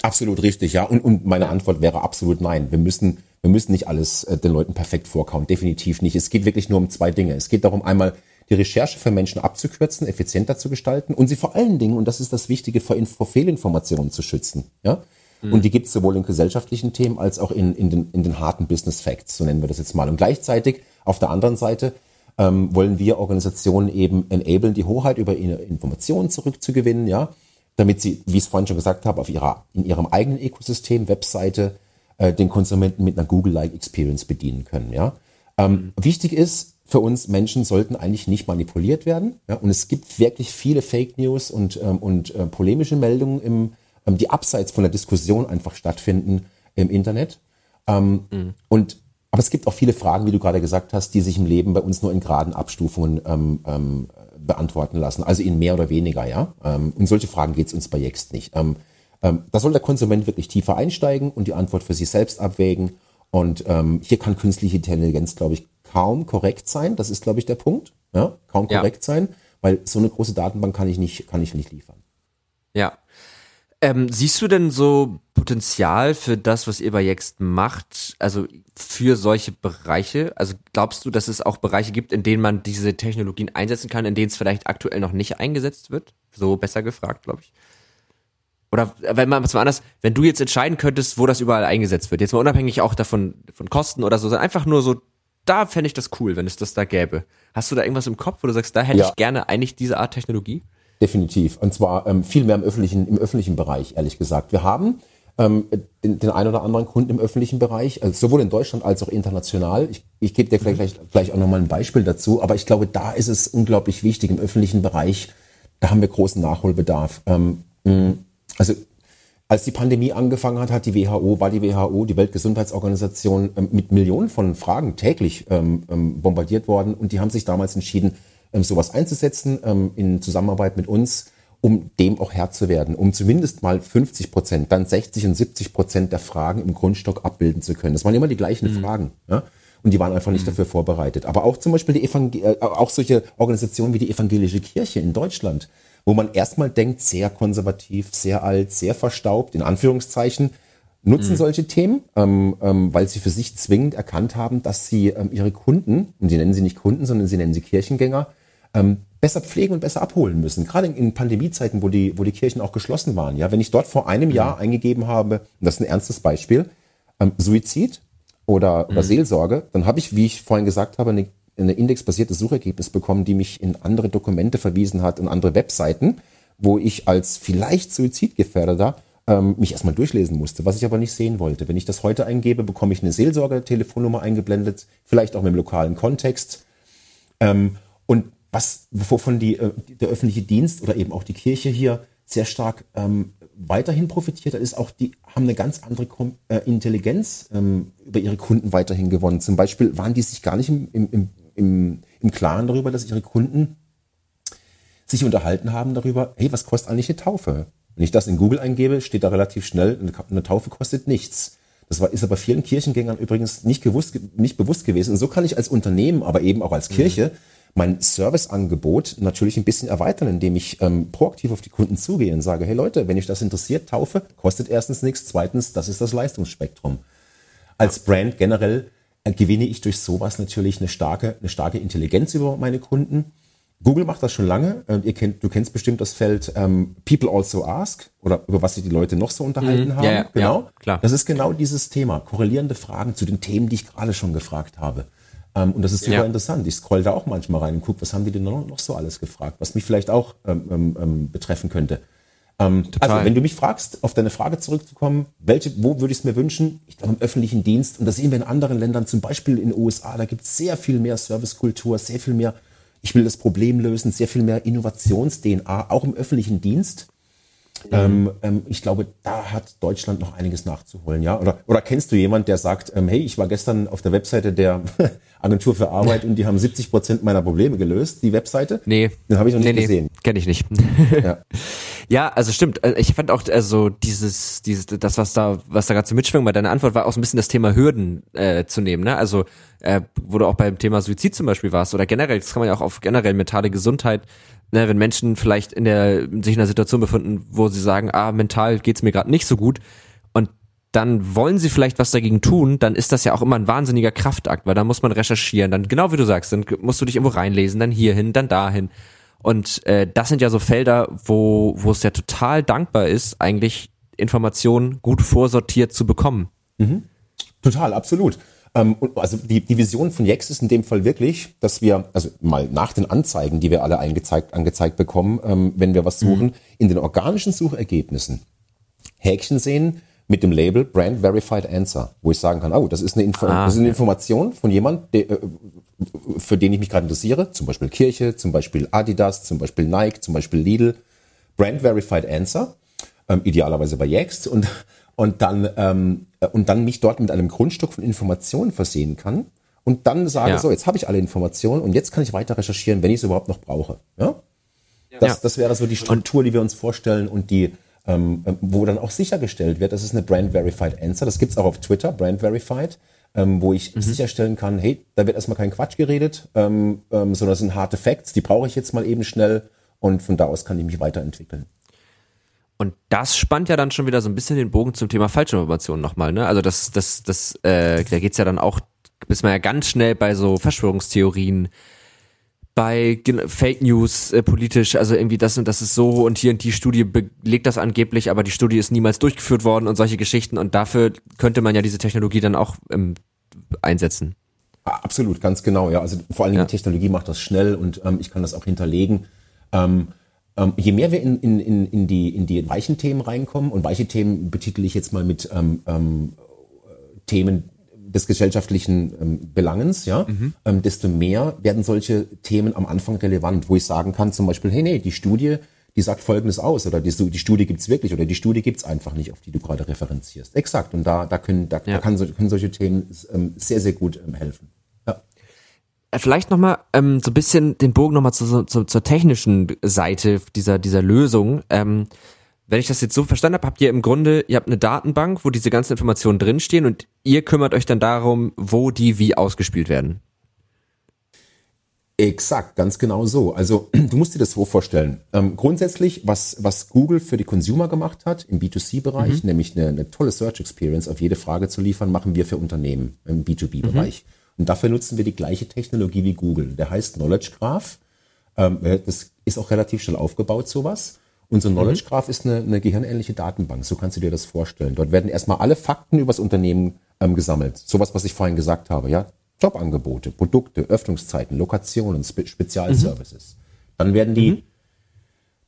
Absolut richtig, ja. Und, und meine Antwort wäre absolut nein. Wir müssen, wir müssen nicht alles äh, den Leuten perfekt vorkauen. Definitiv nicht. Es geht wirklich nur um zwei Dinge. Es geht darum, einmal die Recherche für Menschen abzukürzen, effizienter zu gestalten und sie vor allen Dingen, und das ist das Wichtige, vor, vor Fehlinformationen zu schützen. Ja? Mhm. Und die gibt es sowohl in gesellschaftlichen Themen als auch in, in, den, in den harten Business Facts, so nennen wir das jetzt mal. Und gleichzeitig auf der anderen Seite ähm, wollen wir Organisationen eben enablen, die Hoheit über ihre Informationen zurückzugewinnen, ja, damit sie, wie ich es vorhin schon gesagt habe, auf ihrer, in ihrem eigenen Ökosystem, Webseite, äh, den Konsumenten mit einer Google-like Experience bedienen können, ja. Ähm, mhm. Wichtig ist für uns, Menschen sollten eigentlich nicht manipuliert werden, ja, und es gibt wirklich viele Fake News und, ähm, und äh, polemische Meldungen im, ähm, die abseits von der Diskussion einfach stattfinden im Internet. Ähm, mhm. Und aber es gibt auch viele Fragen, wie du gerade gesagt hast, die sich im Leben bei uns nur in geraden Abstufungen ähm, ähm, beantworten lassen, also in mehr oder weniger, ja. Ähm, und solche Fragen geht es uns bei Jext nicht. Ähm, ähm, da soll der Konsument wirklich tiefer einsteigen und die Antwort für sich selbst abwägen. Und ähm, hier kann künstliche Intelligenz, glaube ich, kaum korrekt sein. Das ist, glaube ich, der Punkt. Ja, kaum korrekt ja. sein, weil so eine große Datenbank kann ich nicht, kann ich nicht liefern. Ja. Ähm, siehst du denn so Potenzial für das, was ihr bei Jext macht, also für solche Bereiche? Also glaubst du, dass es auch Bereiche gibt, in denen man diese Technologien einsetzen kann, in denen es vielleicht aktuell noch nicht eingesetzt wird? So besser gefragt, glaube ich. Oder wenn man was mal anders, wenn du jetzt entscheiden könntest, wo das überall eingesetzt wird, jetzt mal unabhängig auch davon von Kosten oder so, sondern einfach nur so, da fände ich das cool, wenn es das da gäbe. Hast du da irgendwas im Kopf, wo du sagst, da hätte ja. ich gerne eigentlich diese Art Technologie? Definitiv. Und zwar ähm, viel mehr im öffentlichen, im öffentlichen Bereich, ehrlich gesagt. Wir haben ähm, den, den einen oder anderen Kunden im öffentlichen Bereich, also sowohl in Deutschland als auch international. Ich, ich gebe dir gleich, gleich, gleich auch nochmal ein Beispiel dazu, aber ich glaube, da ist es unglaublich wichtig im öffentlichen Bereich, da haben wir großen Nachholbedarf. Ähm, also als die Pandemie angefangen hat, hat die WHO, war die WHO, die Weltgesundheitsorganisation, ähm, mit Millionen von Fragen täglich ähm, ähm, bombardiert worden und die haben sich damals entschieden, sowas einzusetzen ähm, in Zusammenarbeit mit uns, um dem auch Herr zu werden, um zumindest mal 50 Prozent, dann 60 und 70 Prozent der Fragen im Grundstock abbilden zu können. Das waren immer die gleichen mhm. Fragen. Ja? Und die waren einfach nicht mhm. dafür vorbereitet. Aber auch zum Beispiel die Evangel äh, auch solche Organisationen wie die Evangelische Kirche in Deutschland, wo man erstmal denkt, sehr konservativ, sehr alt, sehr verstaubt, in Anführungszeichen, nutzen mhm. solche Themen, ähm, ähm, weil sie für sich zwingend erkannt haben, dass sie ähm, ihre Kunden, und sie nennen sie nicht Kunden, sondern sie nennen sie Kirchengänger, ähm, besser pflegen und besser abholen müssen. Gerade in Pandemiezeiten, wo die, wo die Kirchen auch geschlossen waren. Ja, wenn ich dort vor einem Jahr mhm. eingegeben habe, und das ist ein ernstes Beispiel, ähm, Suizid oder, oder mhm. Seelsorge, dann habe ich, wie ich vorhin gesagt habe, eine, eine indexbasierte Suchergebnis bekommen, die mich in andere Dokumente verwiesen hat und andere Webseiten, wo ich als vielleicht Suizidgefährdeter ähm, mich erstmal durchlesen musste, was ich aber nicht sehen wollte. Wenn ich das heute eingebe, bekomme ich eine Seelsorge-Telefonnummer eingeblendet, vielleicht auch mit dem lokalen Kontext. Ähm, was, wovon die, äh, der öffentliche Dienst oder eben auch die Kirche hier sehr stark ähm, weiterhin profitiert, ist auch die haben eine ganz andere Kom äh, Intelligenz ähm, über ihre Kunden weiterhin gewonnen. Zum Beispiel waren die sich gar nicht im, im, im, im Klaren darüber, dass ihre Kunden sich unterhalten haben darüber, hey, was kostet eigentlich eine Taufe? Wenn ich das in Google eingebe, steht da relativ schnell, eine Taufe kostet nichts. Das war, ist aber vielen Kirchengängern übrigens nicht, gewusst, nicht bewusst gewesen. Und so kann ich als Unternehmen, aber eben auch als mhm. Mein Serviceangebot natürlich ein bisschen erweitern, indem ich ähm, proaktiv auf die Kunden zugehe und sage, hey Leute, wenn euch das interessiert, Taufe kostet erstens nichts, zweitens, das ist das Leistungsspektrum. Als Brand generell äh, gewinne ich durch sowas natürlich eine starke, eine starke Intelligenz über meine Kunden. Google macht das schon lange. Äh, ihr kennt, du kennst bestimmt das Feld ähm, People Also Ask oder über was sich die Leute noch so unterhalten mhm, haben. Ja, ja, genau. Ja, klar. Das ist genau dieses Thema. Korrelierende Fragen zu den Themen, die ich gerade schon gefragt habe. Ähm, und das ist super ja. interessant. Ich scroll da auch manchmal rein und gucke, was haben die denn noch, noch so alles gefragt, was mich vielleicht auch ähm, ähm, ähm betreffen könnte. Ähm, also, wenn du mich fragst, auf deine Frage zurückzukommen, welche, wo würde ich es mir wünschen? Ich glaube, im öffentlichen Dienst, und das sehen wir in anderen Ländern, zum Beispiel in den USA, da gibt es sehr viel mehr Servicekultur, sehr viel mehr, ich will das Problem lösen, sehr viel mehr Innovations-DNA, auch im öffentlichen Dienst. Ähm, ähm, ich glaube, da hat Deutschland noch einiges nachzuholen, ja. Oder, oder kennst du jemand, der sagt, ähm, hey, ich war gestern auf der Webseite der Agentur für Arbeit und die haben 70 Prozent meiner Probleme gelöst, die Webseite? Nee. Den habe ich noch nicht nee, gesehen. Nee, kenn ich nicht. ja. ja, also stimmt. Äh, ich fand auch also dieses, dieses, das, was da, was da gerade so mitschwingt bei deiner Antwort, war auch so ein bisschen das Thema Hürden äh, zu nehmen, ne? Also, äh, wo du auch beim Thema Suizid zum Beispiel warst oder generell, das kann man ja auch auf generell mentale Gesundheit ne, wenn Menschen vielleicht in der sich in einer Situation befinden, wo sie sagen, ah, mental geht's mir gerade nicht so gut und dann wollen sie vielleicht was dagegen tun, dann ist das ja auch immer ein wahnsinniger Kraftakt, weil da muss man recherchieren, dann genau wie du sagst, dann musst du dich irgendwo reinlesen, dann hierhin, dann dahin. Und äh, das sind ja so Felder, wo wo es ja total dankbar ist, eigentlich Informationen gut vorsortiert zu bekommen. Mhm. Total, absolut. Ähm, also die, die Vision von Jex ist in dem Fall wirklich, dass wir, also mal nach den Anzeigen, die wir alle eingezeigt, angezeigt bekommen, ähm, wenn wir was suchen, mhm. in den organischen Suchergebnissen Häkchen sehen mit dem Label Brand Verified Answer, wo ich sagen kann, oh, das ist eine, Info ah, das ist eine Information von jemand, der, äh, für den ich mich gerade interessiere, zum Beispiel Kirche, zum Beispiel Adidas, zum Beispiel Nike, zum Beispiel Lidl, Brand Verified Answer, ähm, idealerweise bei Yext und und dann ähm, und dann mich dort mit einem Grundstück von Informationen versehen kann und dann sage ja. so, jetzt habe ich alle Informationen und jetzt kann ich weiter recherchieren, wenn ich es überhaupt noch brauche. Ja? Das, ja. das wäre so die Struktur, die wir uns vorstellen und die ähm, ähm, wo dann auch sichergestellt wird, das ist eine Brand Verified Answer. Das gibt's auch auf Twitter, Brand Verified, ähm, wo ich mhm. sicherstellen kann, hey, da wird erstmal kein Quatsch geredet, ähm, ähm, sondern das sind harte Facts, die brauche ich jetzt mal eben schnell und von da aus kann ich mich weiterentwickeln. Und das spannt ja dann schon wieder so ein bisschen den Bogen zum Thema Falschinformation nochmal, ne? Also das, das, das, äh, da geht's ja dann auch, ist man ja ganz schnell bei so Verschwörungstheorien, bei Fake News äh, politisch, also irgendwie das und das ist so und hier und die Studie belegt das angeblich, aber die Studie ist niemals durchgeführt worden und solche Geschichten und dafür könnte man ja diese Technologie dann auch ähm, einsetzen. Absolut, ganz genau, ja. Also vor allen Dingen ja. die Technologie macht das schnell und ähm, ich kann das auch hinterlegen. Ähm, ähm, je mehr wir in, in, in, in, die, in die weichen Themen reinkommen, und weiche Themen betitel ich jetzt mal mit ähm, ähm, Themen des gesellschaftlichen ähm, Belangens, ja, mhm. ähm, desto mehr werden solche Themen am Anfang relevant, wo ich sagen kann, zum Beispiel, hey, nee, die Studie, die sagt Folgendes aus, oder die, die Studie gibt's wirklich, oder die Studie gibt's einfach nicht, auf die du gerade referenzierst. Exakt. Und da, da können, da, ja. da kann, können solche Themen ähm, sehr, sehr gut ähm, helfen. Äh, vielleicht nochmal ähm, so ein bisschen den Bogen nochmal zu, zu, zur technischen Seite dieser, dieser Lösung. Ähm, wenn ich das jetzt so verstanden habe, habt ihr im Grunde, ihr habt eine Datenbank, wo diese ganzen Informationen drinstehen und ihr kümmert euch dann darum, wo die wie ausgespielt werden. Exakt, ganz genau so. Also du musst dir das so vorstellen. Ähm, grundsätzlich, was, was Google für die Consumer gemacht hat im B2C-Bereich, mhm. nämlich eine, eine, tolle Search Experience auf jede Frage zu liefern, machen wir für Unternehmen im B2B-Bereich. Mhm. Und dafür nutzen wir die gleiche Technologie wie Google. Der heißt Knowledge Graph. Ähm, das ist auch relativ schnell aufgebaut, sowas. Unser mhm. Knowledge Graph ist eine, eine gehirnähnliche Datenbank, so kannst du dir das vorstellen. Dort werden erstmal alle Fakten über das Unternehmen ähm, gesammelt. Sowas, was ich vorhin gesagt habe, ja. Jobangebote, Produkte, Öffnungszeiten, Lokationen, Spe Spezialservices. Mhm. Dann werden die mhm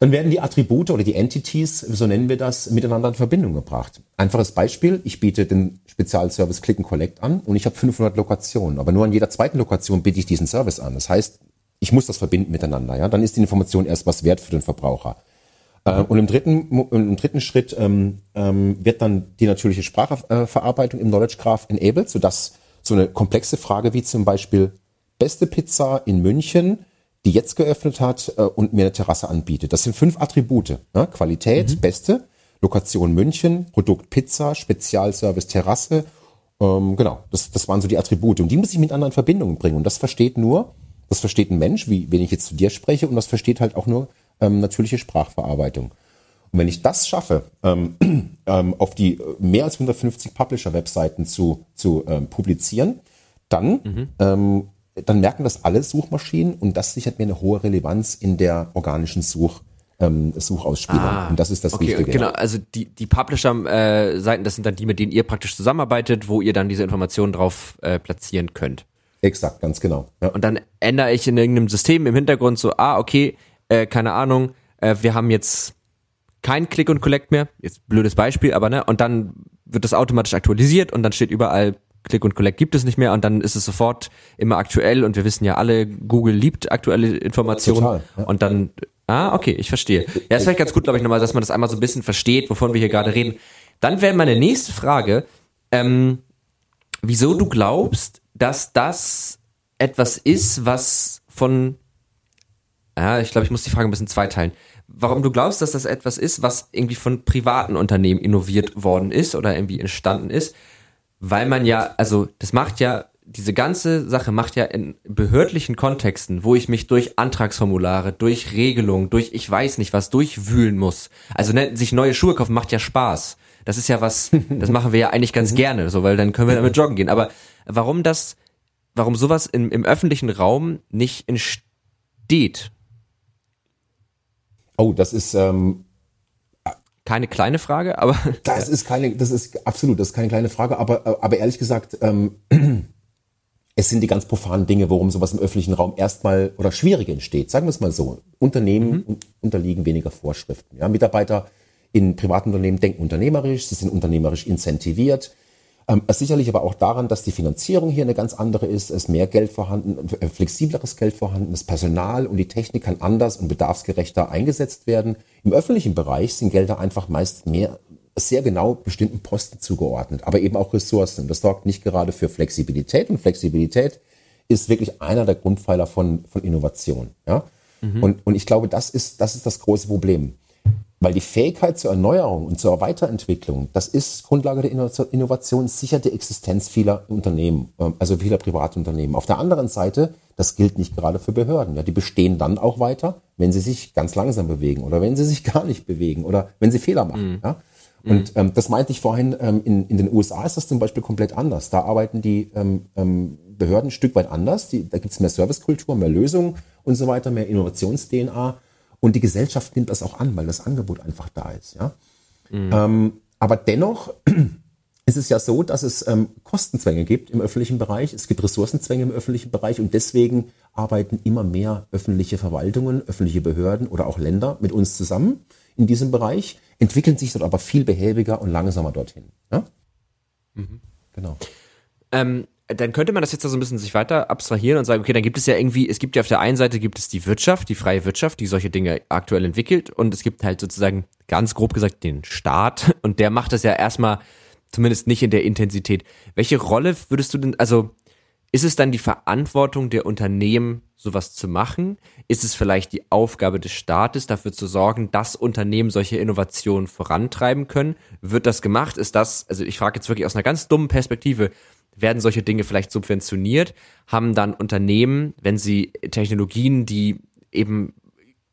dann werden die Attribute oder die Entities, so nennen wir das, miteinander in Verbindung gebracht. Einfaches Beispiel, ich biete den Spezialservice Click and Collect an und ich habe 500 Lokationen, aber nur an jeder zweiten Lokation biete ich diesen Service an. Das heißt, ich muss das verbinden miteinander. Ja? Dann ist die Information erst was wert für den Verbraucher. Äh, und im dritten, im dritten Schritt ähm, ähm, wird dann die natürliche Sprachverarbeitung im Knowledge Graph enabled, sodass so eine komplexe Frage wie zum Beispiel beste Pizza in München die jetzt geöffnet hat äh, und mir eine Terrasse anbietet. Das sind fünf Attribute. Ne? Qualität, mhm. beste, Lokation München, Produkt Pizza, Spezialservice Terrasse. Ähm, genau, das, das waren so die Attribute. Und die muss ich miteinander in Verbindung bringen. Und das versteht nur, das versteht ein Mensch, wie wenn ich jetzt zu dir spreche, und das versteht halt auch nur ähm, natürliche Sprachverarbeitung. Und wenn ich das schaffe, ähm, ähm, auf die mehr als 150 Publisher-Webseiten zu, zu ähm, publizieren, dann, mhm. ähm, dann merken das alle Suchmaschinen und das sichert mir eine hohe Relevanz in der organischen Such, ähm, Suchausspielung. Ah, und das ist das okay, Wichtige. Genau, also die, die Publisher-Seiten, äh, das sind dann die, mit denen ihr praktisch zusammenarbeitet, wo ihr dann diese Informationen drauf äh, platzieren könnt. Exakt, ganz genau. Ja. Und dann ändere ich in irgendeinem System im Hintergrund so, ah, okay, äh, keine Ahnung, äh, wir haben jetzt kein Click und Collect mehr, jetzt blödes Beispiel, aber ne, und dann wird das automatisch aktualisiert und dann steht überall Click und Collect gibt es nicht mehr und dann ist es sofort immer aktuell und wir wissen ja alle, Google liebt aktuelle Informationen Total, ja. und dann Ah, okay, ich verstehe. Ja, ist vielleicht ganz gut, glaube ich, nochmal, dass man das einmal so ein bisschen versteht, wovon wir hier gerade reden. Dann wäre meine nächste Frage, ähm, wieso du glaubst, dass das etwas ist, was von, ja, ich glaube, ich muss die Frage ein bisschen zweiteilen warum du glaubst, dass das etwas ist, was irgendwie von privaten Unternehmen innoviert worden ist oder irgendwie entstanden ist, weil man ja, also das macht ja, diese ganze Sache macht ja in behördlichen Kontexten, wo ich mich durch Antragsformulare, durch Regelungen, durch ich weiß nicht was durchwühlen muss. Also ne, sich neue Schuhe kaufen macht ja Spaß. Das ist ja was, das machen wir ja eigentlich ganz mhm. gerne, so weil dann können wir damit joggen gehen. Aber warum das, warum sowas im, im öffentlichen Raum nicht entsteht? Oh, das ist ähm, keine kleine Frage, aber das ist keine, das ist absolut, das ist keine kleine Frage, aber aber ehrlich gesagt, ähm, es sind die ganz profanen Dinge, worum sowas im öffentlichen Raum erstmal oder schwieriger entsteht. Sagen wir es mal so: Unternehmen mhm. unterliegen weniger Vorschriften. Ja, Mitarbeiter in privaten Unternehmen denken unternehmerisch, sie sind unternehmerisch incentiviert. Ähm, sicherlich aber auch daran, dass die Finanzierung hier eine ganz andere ist, es ist mehr Geld vorhanden, äh, flexibleres Geld vorhanden, das Personal und die Technik kann anders und bedarfsgerechter eingesetzt werden. Im öffentlichen Bereich sind Gelder einfach meist mehr sehr genau bestimmten Posten zugeordnet, aber eben auch Ressourcen. Das sorgt nicht gerade für Flexibilität und Flexibilität ist wirklich einer der Grundpfeiler von, von Innovation. Ja? Mhm. Und, und ich glaube, das ist, das ist das große Problem. Weil die Fähigkeit zur Erneuerung und zur Weiterentwicklung, das ist Grundlage der Innovation, sichert die Existenz vieler Unternehmen, ähm, also vieler Privatunternehmen. Auf der anderen Seite, das gilt nicht gerade für Behörden. Ja, die bestehen dann auch weiter, wenn sie sich ganz langsam bewegen oder wenn sie sich gar nicht bewegen oder wenn sie Fehler machen. Mhm. Ja? Und ähm, das meinte ich vorhin, ähm, in, in den USA ist das zum Beispiel komplett anders. Da arbeiten die ähm, ähm, Behörden ein Stück weit anders. Die, da gibt es mehr Servicekultur, mehr Lösungen und so weiter, mehr Innovations-DNA. Und die Gesellschaft nimmt das auch an, weil das Angebot einfach da ist. Ja? Mhm. Ähm, aber dennoch ist es ja so, dass es ähm, Kostenzwänge gibt im öffentlichen Bereich, es gibt Ressourcenzwänge im öffentlichen Bereich und deswegen arbeiten immer mehr öffentliche Verwaltungen, öffentliche Behörden oder auch Länder mit uns zusammen in diesem Bereich, entwickeln sich dort aber viel behäbiger und langsamer dorthin. Ja? Mhm. Genau. Ähm, dann könnte man das jetzt so ein bisschen sich weiter abstrahieren und sagen, okay, dann gibt es ja irgendwie, es gibt ja auf der einen Seite gibt es die Wirtschaft, die freie Wirtschaft, die solche Dinge aktuell entwickelt und es gibt halt sozusagen ganz grob gesagt den Staat und der macht das ja erstmal zumindest nicht in der Intensität. Welche Rolle würdest du denn, also ist es dann die Verantwortung der Unternehmen, sowas zu machen? Ist es vielleicht die Aufgabe des Staates, dafür zu sorgen, dass Unternehmen solche Innovationen vorantreiben können? Wird das gemacht? Ist das, also ich frage jetzt wirklich aus einer ganz dummen Perspektive, werden solche Dinge vielleicht subventioniert, haben dann Unternehmen, wenn sie Technologien, die eben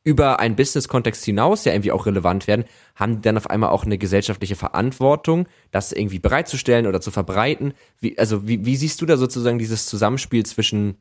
über einen Business-Kontext hinaus ja irgendwie auch relevant werden, haben dann auf einmal auch eine gesellschaftliche Verantwortung, das irgendwie bereitzustellen oder zu verbreiten. Wie, also wie, wie siehst du da sozusagen dieses Zusammenspiel zwischen,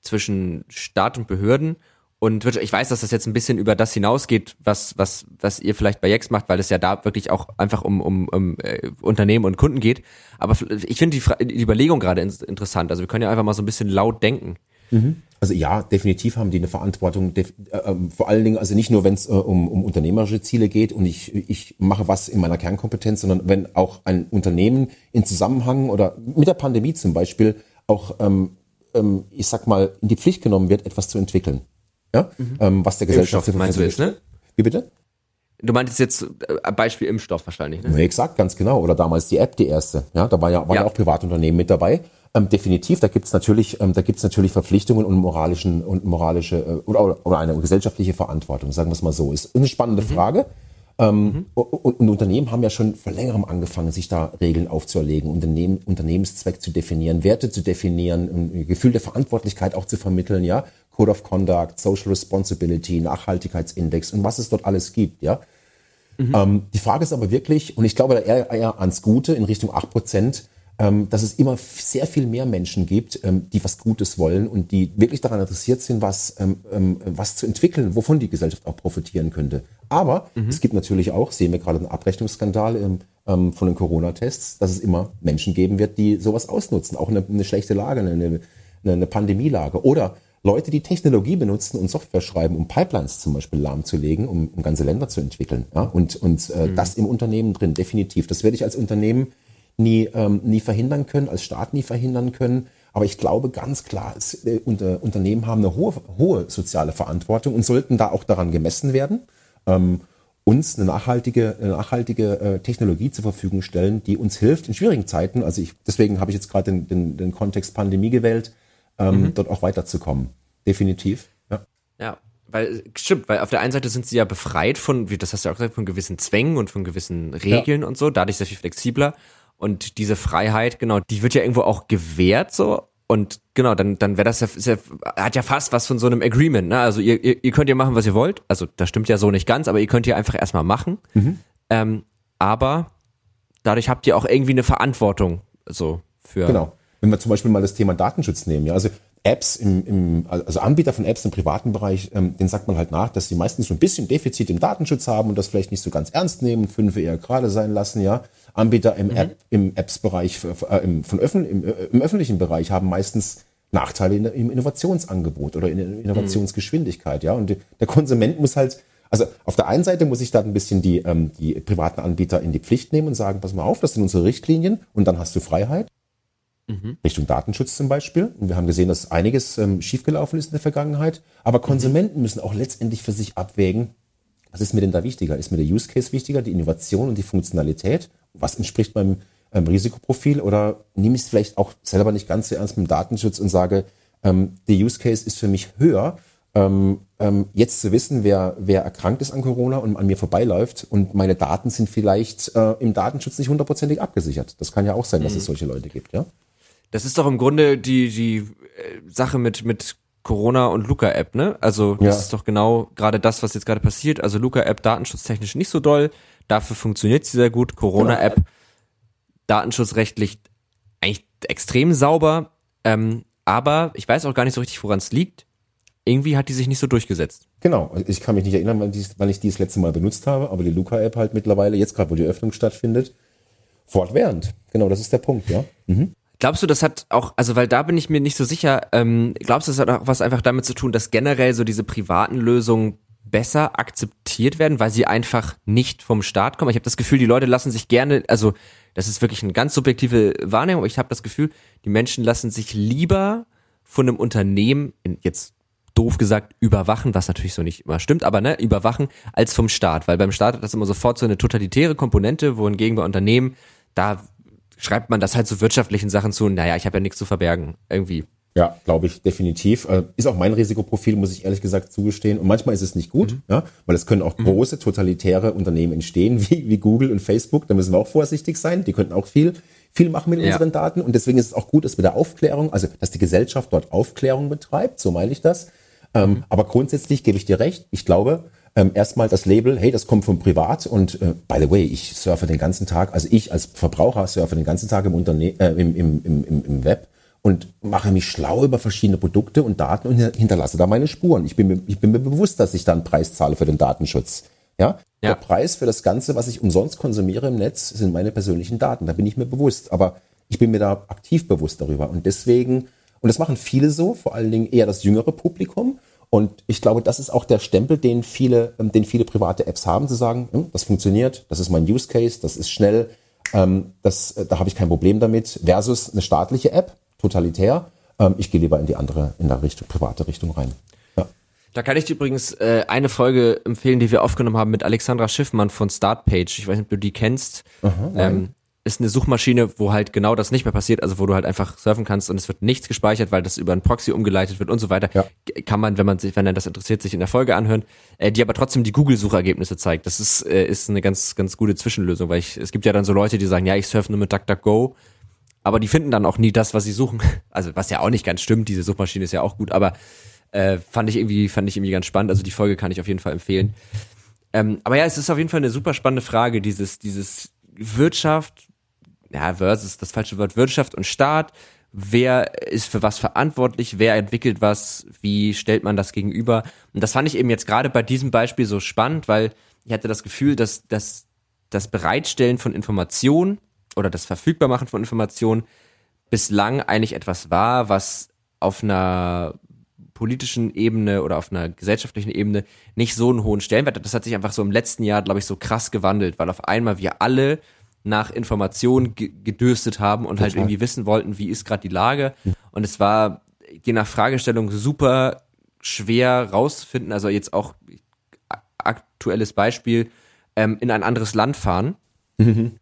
zwischen Staat und Behörden und ich weiß, dass das jetzt ein bisschen über das hinausgeht, was, was, was ihr vielleicht bei Jex macht, weil es ja da wirklich auch einfach um, um, um äh, Unternehmen und Kunden geht. Aber ich finde die, die Überlegung gerade interessant. Also wir können ja einfach mal so ein bisschen laut denken. Mhm. Also ja, definitiv haben die eine Verantwortung, äh, ähm, vor allen Dingen, also nicht nur, wenn es äh, um, um unternehmerische Ziele geht und ich, ich mache was in meiner Kernkompetenz, sondern wenn auch ein Unternehmen in Zusammenhang oder mit der Pandemie zum Beispiel auch, ähm, ähm, ich sag mal, in die Pflicht genommen wird, etwas zu entwickeln ja, mhm. ähm, was der Gesellschaft Impfstoff, meinst du jetzt, ne? Wie bitte? Du meintest jetzt äh, Beispiel Impfstoff wahrscheinlich, ne? Ja, exakt, ganz genau. Oder damals die App, die erste. Ja, da war ja, waren ja. ja auch Privatunternehmen mit dabei. Ähm, definitiv, da gibt's natürlich, ähm, da gibt's natürlich Verpflichtungen und moralischen und moralische äh, oder, oder eine gesellschaftliche Verantwortung, sagen wir es mal so. Ist eine spannende mhm. Frage. Ähm, mhm. und, und, Unternehmen haben ja schon vor längerem angefangen, sich da Regeln aufzuerlegen, Unternehmen, Unternehmenszweck zu definieren, Werte zu definieren, ein Gefühl der Verantwortlichkeit auch zu vermitteln, ja. Code of Conduct, Social Responsibility, Nachhaltigkeitsindex und was es dort alles gibt, ja. Mhm. Ähm, die Frage ist aber wirklich, und ich glaube da eher, eher ans Gute in Richtung acht Prozent, ähm, dass es immer sehr viel mehr Menschen gibt, ähm, die was Gutes wollen und die wirklich daran interessiert sind, was, ähm, ähm, was zu entwickeln, wovon die Gesellschaft auch profitieren könnte. Aber mhm. es gibt natürlich auch, sehen wir gerade einen Abrechnungsskandal im, ähm, von den Corona-Tests, dass es immer Menschen geben wird, die sowas ausnutzen, auch eine, eine schlechte Lage, eine, eine, eine Pandemielage oder Leute, die Technologie benutzen und Software schreiben, um Pipelines zum Beispiel lahmzulegen, um, um ganze Länder zu entwickeln. Ja? Und, und äh, mhm. das im Unternehmen drin, definitiv. Das werde ich als Unternehmen nie, ähm, nie verhindern können, als Staat nie verhindern können. Aber ich glaube ganz klar, es, äh, unter, Unternehmen haben eine hohe, hohe soziale Verantwortung und sollten da auch daran gemessen werden. Ähm, uns eine nachhaltige, eine nachhaltige äh, Technologie zur Verfügung stellen, die uns hilft in schwierigen Zeiten. Also ich, deswegen habe ich jetzt gerade den, den, den Kontext Pandemie gewählt, ähm, mhm. dort auch weiterzukommen. Definitiv. Ja. ja, weil, stimmt, weil auf der einen Seite sind sie ja befreit von, wie das hast du ja auch gesagt, von gewissen Zwängen und von gewissen Regeln ja. und so, dadurch sehr viel flexibler. Und diese Freiheit, genau, die wird ja irgendwo auch gewährt so. Und genau, dann, dann wäre das ja, ja, hat ja fast was von so einem Agreement, ne? Also ihr, ihr, ihr könnt ja machen, was ihr wollt. Also das stimmt ja so nicht ganz, aber ihr könnt ja einfach erstmal machen. Mhm. Ähm, aber dadurch habt ihr auch irgendwie eine Verantwortung so für. Genau. Wenn wir zum Beispiel mal das Thema Datenschutz nehmen, ja, also Apps im, im also Anbieter von Apps im privaten Bereich, ähm, den sagt man halt nach, dass sie meistens so ein bisschen Defizit im Datenschutz haben und das vielleicht nicht so ganz ernst nehmen, fünf eher gerade sein lassen, ja. Anbieter im, mhm. App, im Apps-Bereich, äh, im, von öffn, im, äh, im öffentlichen Bereich haben meistens Nachteile in, im Innovationsangebot oder in der Innovationsgeschwindigkeit, ja. Und der Konsument muss halt, also auf der einen Seite muss ich da ein bisschen die, ähm, die privaten Anbieter in die Pflicht nehmen und sagen, pass mal auf, das sind unsere Richtlinien und dann hast du Freiheit. Mhm. Richtung Datenschutz zum Beispiel. Und wir haben gesehen, dass einiges ähm, schiefgelaufen ist in der Vergangenheit. Aber Konsumenten mhm. müssen auch letztendlich für sich abwägen, was ist mir denn da wichtiger? Ist mir der Use Case wichtiger, die Innovation und die Funktionalität? Was entspricht meinem ähm, Risikoprofil? Oder nehme ich es vielleicht auch selber nicht ganz so ernst mit dem Datenschutz und sage, ähm, der Use Case ist für mich höher, ähm, ähm, jetzt zu wissen, wer, wer erkrankt ist an Corona und an mir vorbeiläuft und meine Daten sind vielleicht äh, im Datenschutz nicht hundertprozentig abgesichert. Das kann ja auch sein, dass mhm. es solche Leute gibt, ja. Das ist doch im Grunde die, die äh, Sache mit, mit Corona und Luca-App, ne? Also das ja. ist doch genau gerade das, was jetzt gerade passiert. Also Luca-App datenschutztechnisch nicht so doll, dafür funktioniert sie sehr gut. Corona-App datenschutzrechtlich eigentlich extrem sauber, ähm, aber ich weiß auch gar nicht so richtig, woran es liegt. Irgendwie hat die sich nicht so durchgesetzt. Genau, ich kann mich nicht erinnern, wann, dies, wann ich die das letzte Mal benutzt habe, aber die Luca-App halt mittlerweile, jetzt gerade wo die Öffnung stattfindet, fortwährend. Genau, das ist der Punkt, ja. Mhm. Glaubst du, das hat auch, also weil da bin ich mir nicht so sicher, ähm, glaubst du, das hat auch was einfach damit zu tun, dass generell so diese privaten Lösungen besser akzeptiert werden, weil sie einfach nicht vom Staat kommen? Ich habe das Gefühl, die Leute lassen sich gerne, also das ist wirklich eine ganz subjektive Wahrnehmung, aber ich habe das Gefühl, die Menschen lassen sich lieber von einem Unternehmen, jetzt doof gesagt, überwachen, was natürlich so nicht immer stimmt, aber ne, überwachen, als vom Staat, weil beim Staat hat das immer sofort so eine totalitäre Komponente, wohingegen bei Unternehmen, da schreibt man das halt so wirtschaftlichen Sachen zu, naja, ich habe ja nichts zu verbergen, irgendwie. Ja, glaube ich, definitiv. Äh, ist auch mein Risikoprofil, muss ich ehrlich gesagt zugestehen. Und manchmal ist es nicht gut, mhm. ja, weil es können auch mhm. große, totalitäre Unternehmen entstehen, wie, wie Google und Facebook. Da müssen wir auch vorsichtig sein. Die könnten auch viel, viel machen mit ja. unseren Daten. Und deswegen ist es auch gut, dass wir da Aufklärung, also dass die Gesellschaft dort Aufklärung betreibt, so meine ich das. Ähm, mhm. Aber grundsätzlich gebe ich dir recht. Ich glaube, ähm, erstmal das Label, hey, das kommt vom Privat und äh, by the way, ich surfe den ganzen Tag, also ich als Verbraucher surfe den ganzen Tag im, Unterne äh, im, im, im, im Web und mache mich schlau über verschiedene Produkte und Daten und hinterlasse da meine Spuren. Ich bin mir, ich bin mir bewusst, dass ich da einen Preis zahle für den Datenschutz. Ja? ja? Der Preis für das Ganze, was ich umsonst konsumiere im Netz, sind meine persönlichen Daten. Da bin ich mir bewusst. Aber ich bin mir da aktiv bewusst darüber. Und deswegen, und das machen viele so, vor allen Dingen eher das jüngere Publikum. Und ich glaube, das ist auch der Stempel, den viele, ähm, den viele private Apps haben, zu sagen, hm, das funktioniert, das ist mein Use Case, das ist schnell, ähm, das, äh, da habe ich kein Problem damit, versus eine staatliche App, totalitär. Ähm, ich gehe lieber in die andere, in der Richtung, private Richtung rein. Ja. Da kann ich dir übrigens äh, eine Folge empfehlen, die wir aufgenommen haben mit Alexandra Schiffmann von Startpage. Ich weiß nicht, ob du die kennst. Aha, ähm, ist eine Suchmaschine, wo halt genau das nicht mehr passiert, also wo du halt einfach surfen kannst und es wird nichts gespeichert, weil das über einen Proxy umgeleitet wird und so weiter. Ja. Kann man, wenn man sich, wenn dann das interessiert, sich in der Folge anhören, äh, die aber trotzdem die Google-Suchergebnisse zeigt. Das ist, äh, ist eine ganz, ganz gute Zwischenlösung, weil ich, es gibt ja dann so Leute, die sagen, ja, ich surfe nur mit DuckDuckGo, aber die finden dann auch nie das, was sie suchen. Also was ja auch nicht ganz stimmt, diese Suchmaschine ist ja auch gut, aber äh, fand ich irgendwie, fand ich irgendwie ganz spannend. Also die Folge kann ich auf jeden Fall empfehlen. Ähm, aber ja, es ist auf jeden Fall eine super spannende Frage, dieses, dieses Wirtschaft, ja, versus das falsche Wort, Wirtschaft und Staat. Wer ist für was verantwortlich? Wer entwickelt was? Wie stellt man das gegenüber? Und das fand ich eben jetzt gerade bei diesem Beispiel so spannend, weil ich hatte das Gefühl, dass, dass das Bereitstellen von Informationen oder das Verfügbarmachen von Informationen bislang eigentlich etwas war, was auf einer politischen Ebene oder auf einer gesellschaftlichen Ebene nicht so einen hohen Stellenwert hat. Das hat sich einfach so im letzten Jahr, glaube ich, so krass gewandelt, weil auf einmal wir alle nach Informationen gedürstet haben und halt Total. halt irgendwie wissen wollten, wie ist gerade die Lage. Und es war je nach Fragestellung super schwer rauszufinden. Also jetzt auch aktuelles Beispiel, ähm, in ein anderes Land fahren. Mhm.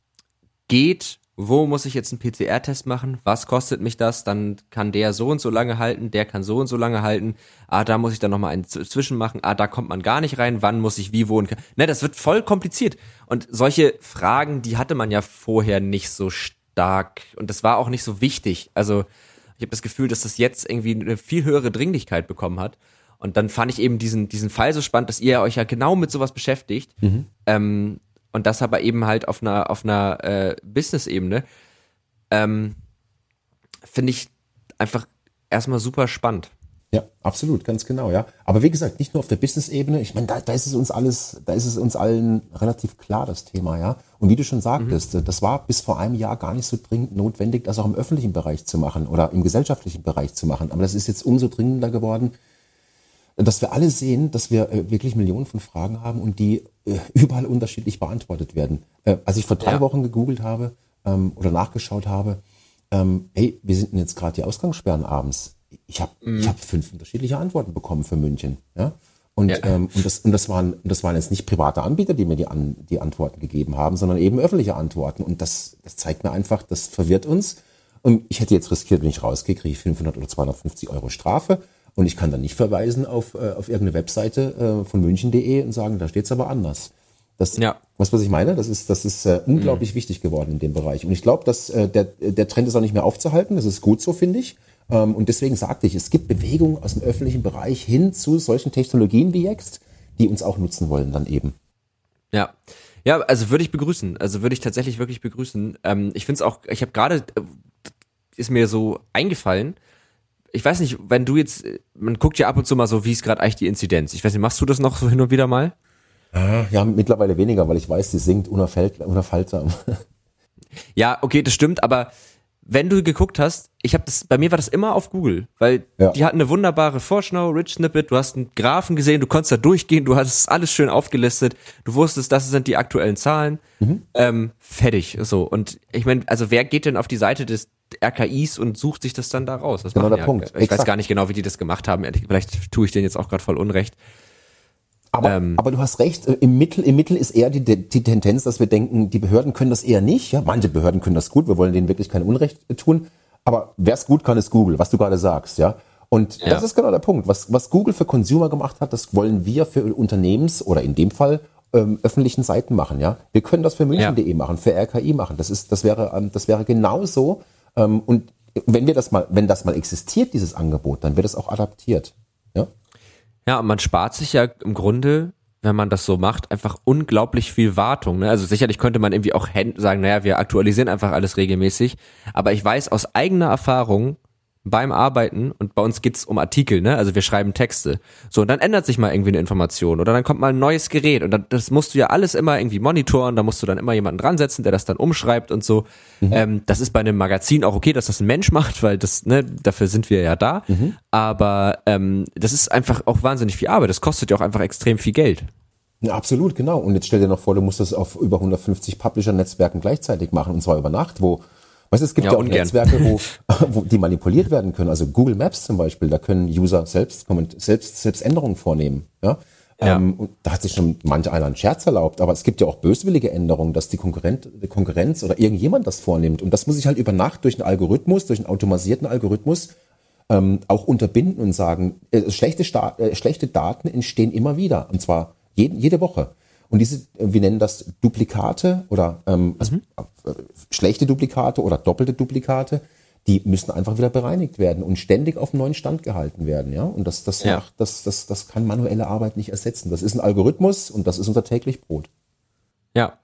Geht wo muss ich jetzt einen PCR-Test machen? Was kostet mich das? Dann kann der so und so lange halten, der kann so und so lange halten. Ah, da muss ich dann nochmal einen zwischen machen. Ah, da kommt man gar nicht rein. Wann muss ich wie wohnen? Ne, das wird voll kompliziert. Und solche Fragen, die hatte man ja vorher nicht so stark. Und das war auch nicht so wichtig. Also, ich habe das Gefühl, dass das jetzt irgendwie eine viel höhere Dringlichkeit bekommen hat. Und dann fand ich eben diesen, diesen Fall so spannend, dass ihr euch ja genau mit sowas beschäftigt. Mhm. Ähm, und das aber eben halt auf einer, auf einer äh, Business-Ebene, ähm, finde ich einfach erstmal super spannend. Ja, absolut, ganz genau, ja. Aber wie gesagt, nicht nur auf der Business-Ebene, ich meine, da, da ist es uns alles, da ist es uns allen relativ klar, das Thema, ja. Und wie du schon sagtest, mhm. das war bis vor einem Jahr gar nicht so dringend notwendig, das auch im öffentlichen Bereich zu machen oder im gesellschaftlichen Bereich zu machen. Aber das ist jetzt umso dringender geworden, dass wir alle sehen, dass wir äh, wirklich Millionen von Fragen haben und die äh, überall unterschiedlich beantwortet werden. Äh, als ich vor drei ja. Wochen gegoogelt habe ähm, oder nachgeschaut habe, ähm, hey, wir sind jetzt gerade die Ausgangssperren abends. Ich habe mhm. ich hab fünf unterschiedliche Antworten bekommen für München. Ja? Und, ja. ähm, und, das, und das, waren, das waren jetzt nicht private Anbieter, die mir die, An, die Antworten gegeben haben, sondern eben öffentliche Antworten. Und das, das zeigt mir einfach, das verwirrt uns. Und ich hätte jetzt riskiert, wenn ich rausgehe, kriege ich 500 oder 250 Euro Strafe. Und ich kann dann nicht verweisen auf, äh, auf irgendeine Webseite äh, von münchen.de und sagen, da steht's aber anders. Das, ja. Was, was ich meine, das ist, das ist äh, unglaublich mhm. wichtig geworden in dem Bereich. Und ich glaube, dass äh, der, der Trend ist auch nicht mehr aufzuhalten. Das ist gut so, finde ich. Ähm, und deswegen sagte ich, es gibt Bewegungen aus dem öffentlichen Bereich hin zu solchen Technologien wie jetzt, die uns auch nutzen wollen dann eben. Ja. Ja, also würde ich begrüßen. Also würde ich tatsächlich wirklich begrüßen. Ähm, ich finde es auch, ich habe gerade, äh, ist mir so eingefallen, ich weiß nicht, wenn du jetzt, man guckt ja ab und zu mal so, wie ist gerade eigentlich die Inzidenz. Ich weiß nicht, machst du das noch so hin und wieder mal? Ja, mittlerweile weniger, weil ich weiß, sie sinkt unaufhaltsam. Ja, okay, das stimmt, aber wenn du geguckt hast, ich habe das, bei mir war das immer auf Google, weil ja. die hatten eine wunderbare Vorschau, Rich Snippet, du hast einen Graphen gesehen, du konntest da durchgehen, du hast alles schön aufgelistet, du wusstest, das sind die aktuellen Zahlen, mhm. ähm, fertig, so. Und ich meine, also wer geht denn auf die Seite des RKIs und sucht sich das dann da raus. Das genau der Punkt. Ich Exakt. weiß gar nicht genau, wie die das gemacht haben. Vielleicht tue ich denen jetzt auch gerade voll Unrecht. Aber, ähm, aber du hast recht, äh, im Mittel, im Mittel ist eher die, die Tendenz, dass wir denken, die Behörden können das eher nicht. Ja, manche Behörden können das gut, wir wollen denen wirklich kein Unrecht tun. Aber wer es gut kann, ist Google, was du gerade sagst, ja. Und ja. das ist genau der Punkt. Was, was Google für Consumer gemacht hat, das wollen wir für Unternehmens- oder in dem Fall ähm, öffentlichen Seiten machen, ja. Wir können das für München.de ja. machen, für RKI machen. Das ist, das wäre, ähm, das wäre genauso ähm, und wenn wir das mal, wenn das mal existiert, dieses Angebot, dann wird es auch adaptiert. Ja, ja und man spart sich ja im Grunde, wenn man das so macht, einfach unglaublich viel Wartung. Ne? Also sicherlich könnte man irgendwie auch sagen, naja, wir aktualisieren einfach alles regelmäßig. Aber ich weiß aus eigener Erfahrung, beim Arbeiten und bei uns geht's um Artikel, ne? Also wir schreiben Texte. So, und dann ändert sich mal irgendwie eine Information oder dann kommt mal ein neues Gerät und dann, das musst du ja alles immer irgendwie monitoren, da musst du dann immer jemanden dran setzen, der das dann umschreibt und so. Mhm. Ähm, das ist bei einem Magazin auch okay, dass das ein Mensch macht, weil das, ne, dafür sind wir ja da. Mhm. Aber ähm, das ist einfach auch wahnsinnig viel Arbeit. Das kostet ja auch einfach extrem viel Geld. Ja, absolut, genau. Und jetzt stell dir noch vor, du musst das auf über 150 Publisher-Netzwerken gleichzeitig machen, und zwar über Nacht, wo Weißt du, es gibt ja, ja auch Netzwerke, wo, wo die manipuliert werden können. Also Google Maps zum Beispiel, da können User selbst, selbst, selbst Änderungen vornehmen. Ja? Ja. Ähm, und da hat sich schon manch einer einen Scherz erlaubt, aber es gibt ja auch böswillige Änderungen, dass die Konkurrent, die Konkurrenz oder irgendjemand das vornimmt. Und das muss ich halt über Nacht durch einen Algorithmus, durch einen automatisierten Algorithmus ähm, auch unterbinden und sagen, äh, schlechte, Sta äh, schlechte Daten entstehen immer wieder. Und zwar jeden, jede Woche. Und diese, äh, wir nennen das Duplikate oder ähm, also, mhm. äh, schlechte Duplikate oder doppelte Duplikate, die müssen einfach wieder bereinigt werden und ständig auf einen neuen Stand gehalten werden. Ja? Und das, das, ja. macht, das, das, das kann manuelle Arbeit nicht ersetzen. Das ist ein Algorithmus und das ist unser täglich Brot. Ja,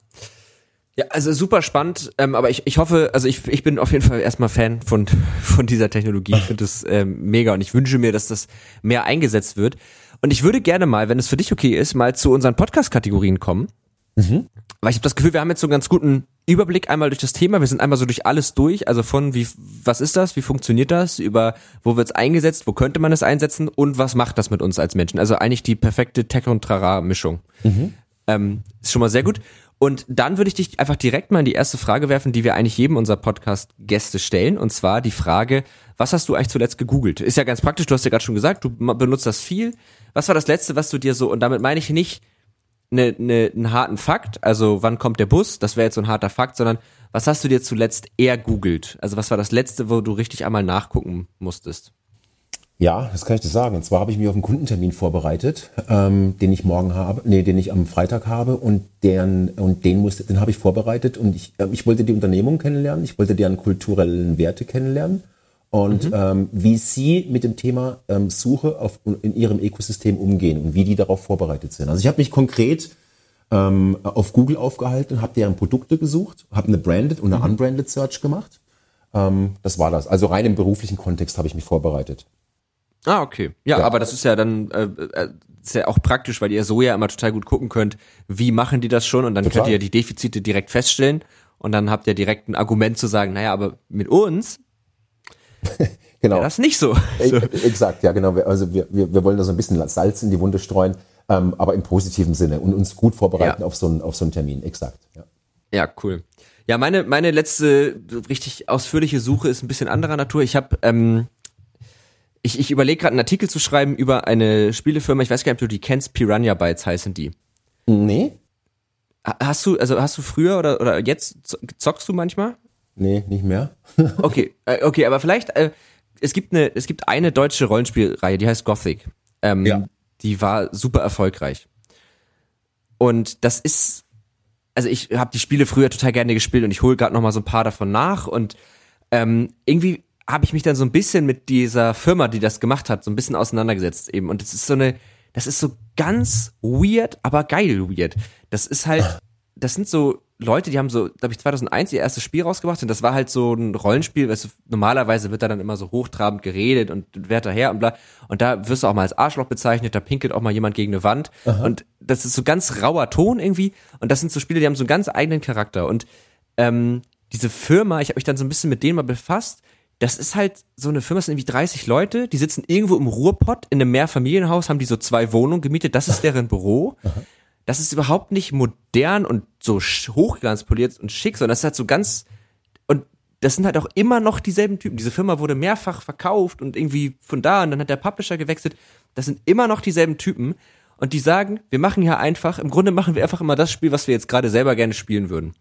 ja, also super spannend, ähm, aber ich, ich hoffe, also ich, ich bin auf jeden Fall erstmal Fan von, von dieser Technologie. Ich finde das ähm, mega und ich wünsche mir, dass das mehr eingesetzt wird. Und ich würde gerne mal, wenn es für dich okay ist, mal zu unseren Podcast-Kategorien kommen. Mhm. Weil ich habe das Gefühl, wir haben jetzt so einen ganz guten Überblick einmal durch das Thema. Wir sind einmal so durch alles durch, also von wie, was ist das, wie funktioniert das, über wo wird es eingesetzt, wo könnte man es einsetzen und was macht das mit uns als Menschen. Also eigentlich die perfekte Tech- und Trara-Mischung. Mhm. Ähm, ist schon mal sehr gut. Und dann würde ich dich einfach direkt mal in die erste Frage werfen, die wir eigentlich jedem unserer Podcast-Gäste stellen. Und zwar die Frage, was hast du eigentlich zuletzt gegoogelt? Ist ja ganz praktisch, du hast ja gerade schon gesagt, du benutzt das viel. Was war das letzte, was du dir so, und damit meine ich nicht ne, ne, einen harten Fakt, also wann kommt der Bus, das wäre jetzt so ein harter Fakt, sondern was hast du dir zuletzt eher googelt? Also was war das letzte, wo du richtig einmal nachgucken musstest? Ja, das kann ich dir sagen. Und zwar habe ich mich auf einen Kundentermin vorbereitet, ähm, den ich morgen habe, nee, den ich am Freitag habe und deren und den musste, den habe ich vorbereitet und ich, äh, ich wollte die Unternehmung kennenlernen, ich wollte deren kulturellen Werte kennenlernen und mhm. ähm, wie sie mit dem Thema ähm, Suche auf, in ihrem Ökosystem umgehen und wie die darauf vorbereitet sind. Also ich habe mich konkret ähm, auf Google aufgehalten, habe deren Produkte gesucht, habe eine Branded und eine mhm. Unbranded Search gemacht. Ähm, das war das. Also rein im beruflichen Kontext habe ich mich vorbereitet. Ah, okay. Ja, ja, aber das ist ja dann äh, äh, ist ja auch praktisch, weil ihr so ja immer total gut gucken könnt, wie machen die das schon und dann total. könnt ihr die Defizite direkt feststellen und dann habt ihr direkt ein Argument zu sagen, naja, aber mit uns genau. das nicht so. so. Exakt, ja genau. Also wir, wir, wir wollen da so ein bisschen Salz in die Wunde streuen, ähm, aber im positiven Sinne und uns gut vorbereiten ja. auf, so einen, auf so einen Termin. Exakt. Ja. ja, cool. Ja, meine, meine letzte richtig ausführliche Suche ist ein bisschen anderer Natur. Ich habe ähm, ich, ich überlege gerade einen Artikel zu schreiben über eine Spielefirma, ich weiß gar nicht, ob du die kennst, Piranha Bytes heißen die. Nee. Hast du, also hast du früher oder, oder jetzt zockst du manchmal? Nee, nicht mehr. okay, äh, okay, aber vielleicht, äh, es gibt eine, es gibt eine deutsche Rollenspielreihe, die heißt Gothic. Ähm, ja. Die war super erfolgreich. Und das ist, also ich habe die Spiele früher total gerne gespielt und ich hole gerade noch mal so ein paar davon nach und ähm, irgendwie habe ich mich dann so ein bisschen mit dieser Firma, die das gemacht hat, so ein bisschen auseinandergesetzt eben. Und das ist so eine, das ist so ganz weird, aber geil weird. Das ist halt, das sind so Leute, die haben so, glaube ich, 2001 ihr erstes Spiel rausgebracht und das war halt so ein Rollenspiel, weißt du, normalerweise wird da dann immer so hochtrabend geredet und wer daher und bla. Und da wirst du auch mal als Arschloch bezeichnet, da pinkelt auch mal jemand gegen eine Wand. Aha. Und das ist so ganz rauer Ton irgendwie. Und das sind so Spiele, die haben so einen ganz eigenen Charakter. Und ähm, diese Firma, ich habe mich dann so ein bisschen mit denen mal befasst, das ist halt so eine Firma, das sind irgendwie 30 Leute, die sitzen irgendwo im Ruhrpott in einem Mehrfamilienhaus, haben die so zwei Wohnungen gemietet, das ist deren Büro. Das ist überhaupt nicht modern und so hochglanzpoliert und schick, sondern das ist halt so ganz, und das sind halt auch immer noch dieselben Typen. Diese Firma wurde mehrfach verkauft und irgendwie von da und dann hat der Publisher gewechselt. Das sind immer noch dieselben Typen. Und die sagen, wir machen ja einfach, im Grunde machen wir einfach immer das Spiel, was wir jetzt gerade selber gerne spielen würden.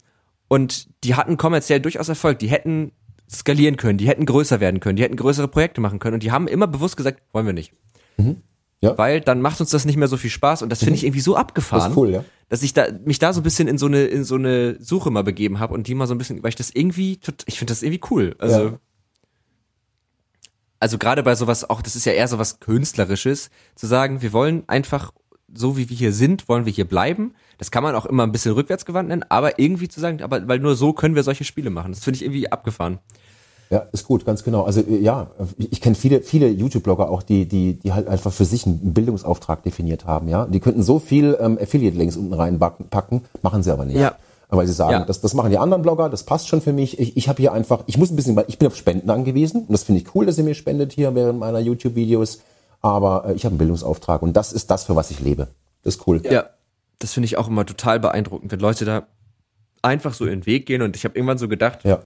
Und die hatten kommerziell durchaus Erfolg. Die hätten skalieren können, die hätten größer werden können, die hätten größere Projekte machen können und die haben immer bewusst gesagt, wollen wir nicht. Mhm. Ja. Weil dann macht uns das nicht mehr so viel Spaß und das finde mhm. ich irgendwie so abgefahren, das ist cool, ja. dass ich da mich da so ein bisschen in so eine in so eine Suche mal begeben habe und die mal so ein bisschen, weil ich das irgendwie, ich finde das irgendwie cool. Also ja. also gerade bei sowas auch, das ist ja eher so was künstlerisches, zu sagen, wir wollen einfach so wie wir hier sind, wollen wir hier bleiben. Das kann man auch immer ein bisschen rückwärtsgewandt nennen, aber irgendwie zu sagen, aber weil nur so können wir solche Spiele machen. Das finde ich irgendwie abgefahren. Ja, ist gut, ganz genau. Also ja, ich kenne viele, viele YouTube-Blogger auch, die, die, die halt einfach für sich einen Bildungsauftrag definiert haben, ja. Die könnten so viel ähm, Affiliate-Links unten reinpacken, machen sie aber nicht. Ja. Weil sie sagen, ja. das, das machen die anderen Blogger, das passt schon für mich. Ich, ich habe hier einfach, ich muss ein bisschen, ich bin auf Spenden angewiesen und das finde ich cool, dass ihr mir spendet hier während meiner YouTube-Videos. Aber äh, ich habe einen Bildungsauftrag und das ist das, für was ich lebe. Das ist cool. Ja, das finde ich auch immer total beeindruckend, wenn Leute da einfach so in den Weg gehen und ich habe irgendwann so gedacht, ja.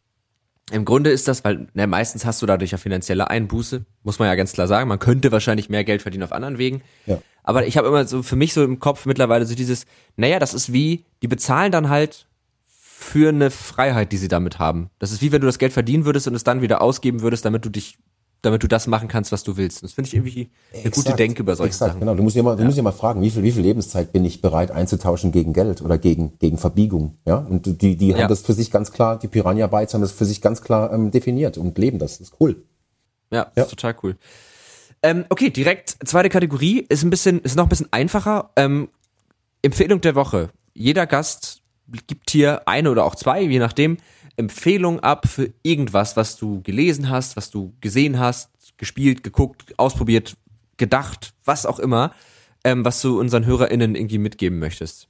Im Grunde ist das, weil ne, meistens hast du dadurch ja finanzielle Einbuße, muss man ja ganz klar sagen. Man könnte wahrscheinlich mehr Geld verdienen auf anderen Wegen. Ja. aber ich habe immer so für mich so im Kopf mittlerweile so dieses, naja, das ist wie, die bezahlen dann halt für eine Freiheit, die sie damit haben. Das ist wie wenn du das Geld verdienen würdest und es dann wieder ausgeben würdest, damit du dich, damit du das machen kannst, was du willst. Das finde ich irgendwie eine Exakt, gute Denke über solche exakt, Sachen. Genau, du musst ja mal, du musst ja mal fragen, wie viel, wie viel Lebenszeit bin ich bereit einzutauschen gegen Geld oder gegen, gegen Verbiegung, ja? Und die, die Ja. haben das für sich ganz klar, die Piranha Bytes haben das für sich ganz klar ähm, definiert und leben das. Das ist cool. Ja, Ja. ist total cool. Ähm, okay, direkt zweite Kategorie ist ein bisschen, ist noch ein bisschen einfacher. Ähm, Empfehlung der Woche. Jeder Gast gibt hier eine oder auch zwei, je nachdem, Empfehlung ab für irgendwas, was du gelesen hast, was du gesehen hast, gespielt, geguckt, ausprobiert, gedacht, was auch immer, ähm, was du unseren HörerInnen irgendwie mitgeben möchtest.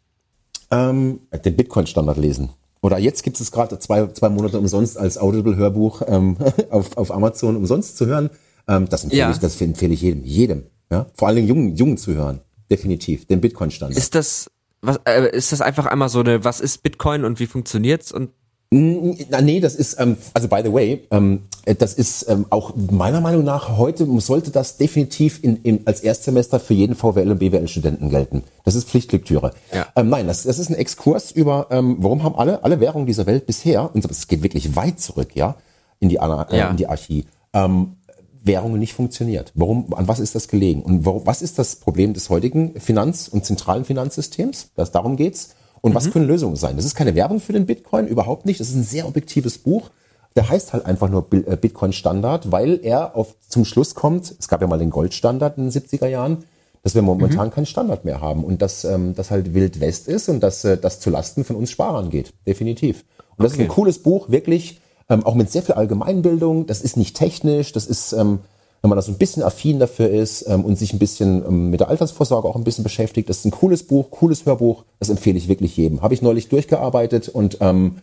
Ähm, den Bitcoin-Standard lesen. Oder jetzt gibt es gerade zwei, zwei Monate umsonst als Audible-Hörbuch ähm, auf, auf Amazon umsonst zu hören. Ähm, das empfehle Ja. ich, das empfehle ich jedem, jedem. Ja? Vor allen Dingen Jungen, Jungen zu hören. Definitiv. Den Bitcoin-Standard. Ist das, was, äh, ist das einfach einmal so eine, was ist Bitcoin und wie funktioniert's und Na, nee, das ist, ähm, also by the way, ähm, äh, das ist ähm, auch meiner Meinung nach heute sollte das definitiv in, in, als Erstsemester für jeden VWL und BWL-Studenten gelten. Das ist Pflichtlektüre. Ja. Ähm, nein, das, das ist ein Exkurs über, ähm, warum haben alle, alle Währungen dieser Welt bisher, und es geht wirklich weit zurück, ja, in die, Ana- äh, Ja. in die Archie, ähm, Währungen nicht funktioniert. Warum, an was ist das gelegen? Und warum, was ist das Problem des heutigen Finanz- und zentralen Finanzsystems? Das, darum geht's. Und was können Lösungen sein? Das ist keine Werbung für den Bitcoin, überhaupt nicht. Das ist ein sehr objektives Buch. Der heißt halt einfach nur äh, Bitcoin Standard, weil er auf, zum Schluss kommt, es gab ja mal den Goldstandard in den 70er Jahren, dass wir momentan keinen Standard mehr haben und dass ähm, das halt Wild West ist und dass äh, das zu Lasten von uns Sparern geht. Definitiv. Und das Okay. ist ein cooles Buch, wirklich, ähm, auch mit sehr viel Allgemeinbildung. Das ist nicht technisch, das ist, ähm, wenn man da so ein bisschen affin dafür ist ähm, und sich ein bisschen ähm, mit der Altersvorsorge auch ein bisschen beschäftigt, das ist ein cooles Buch, cooles Hörbuch, das empfehle ich wirklich jedem. Habe ich neulich durchgearbeitet und ähm,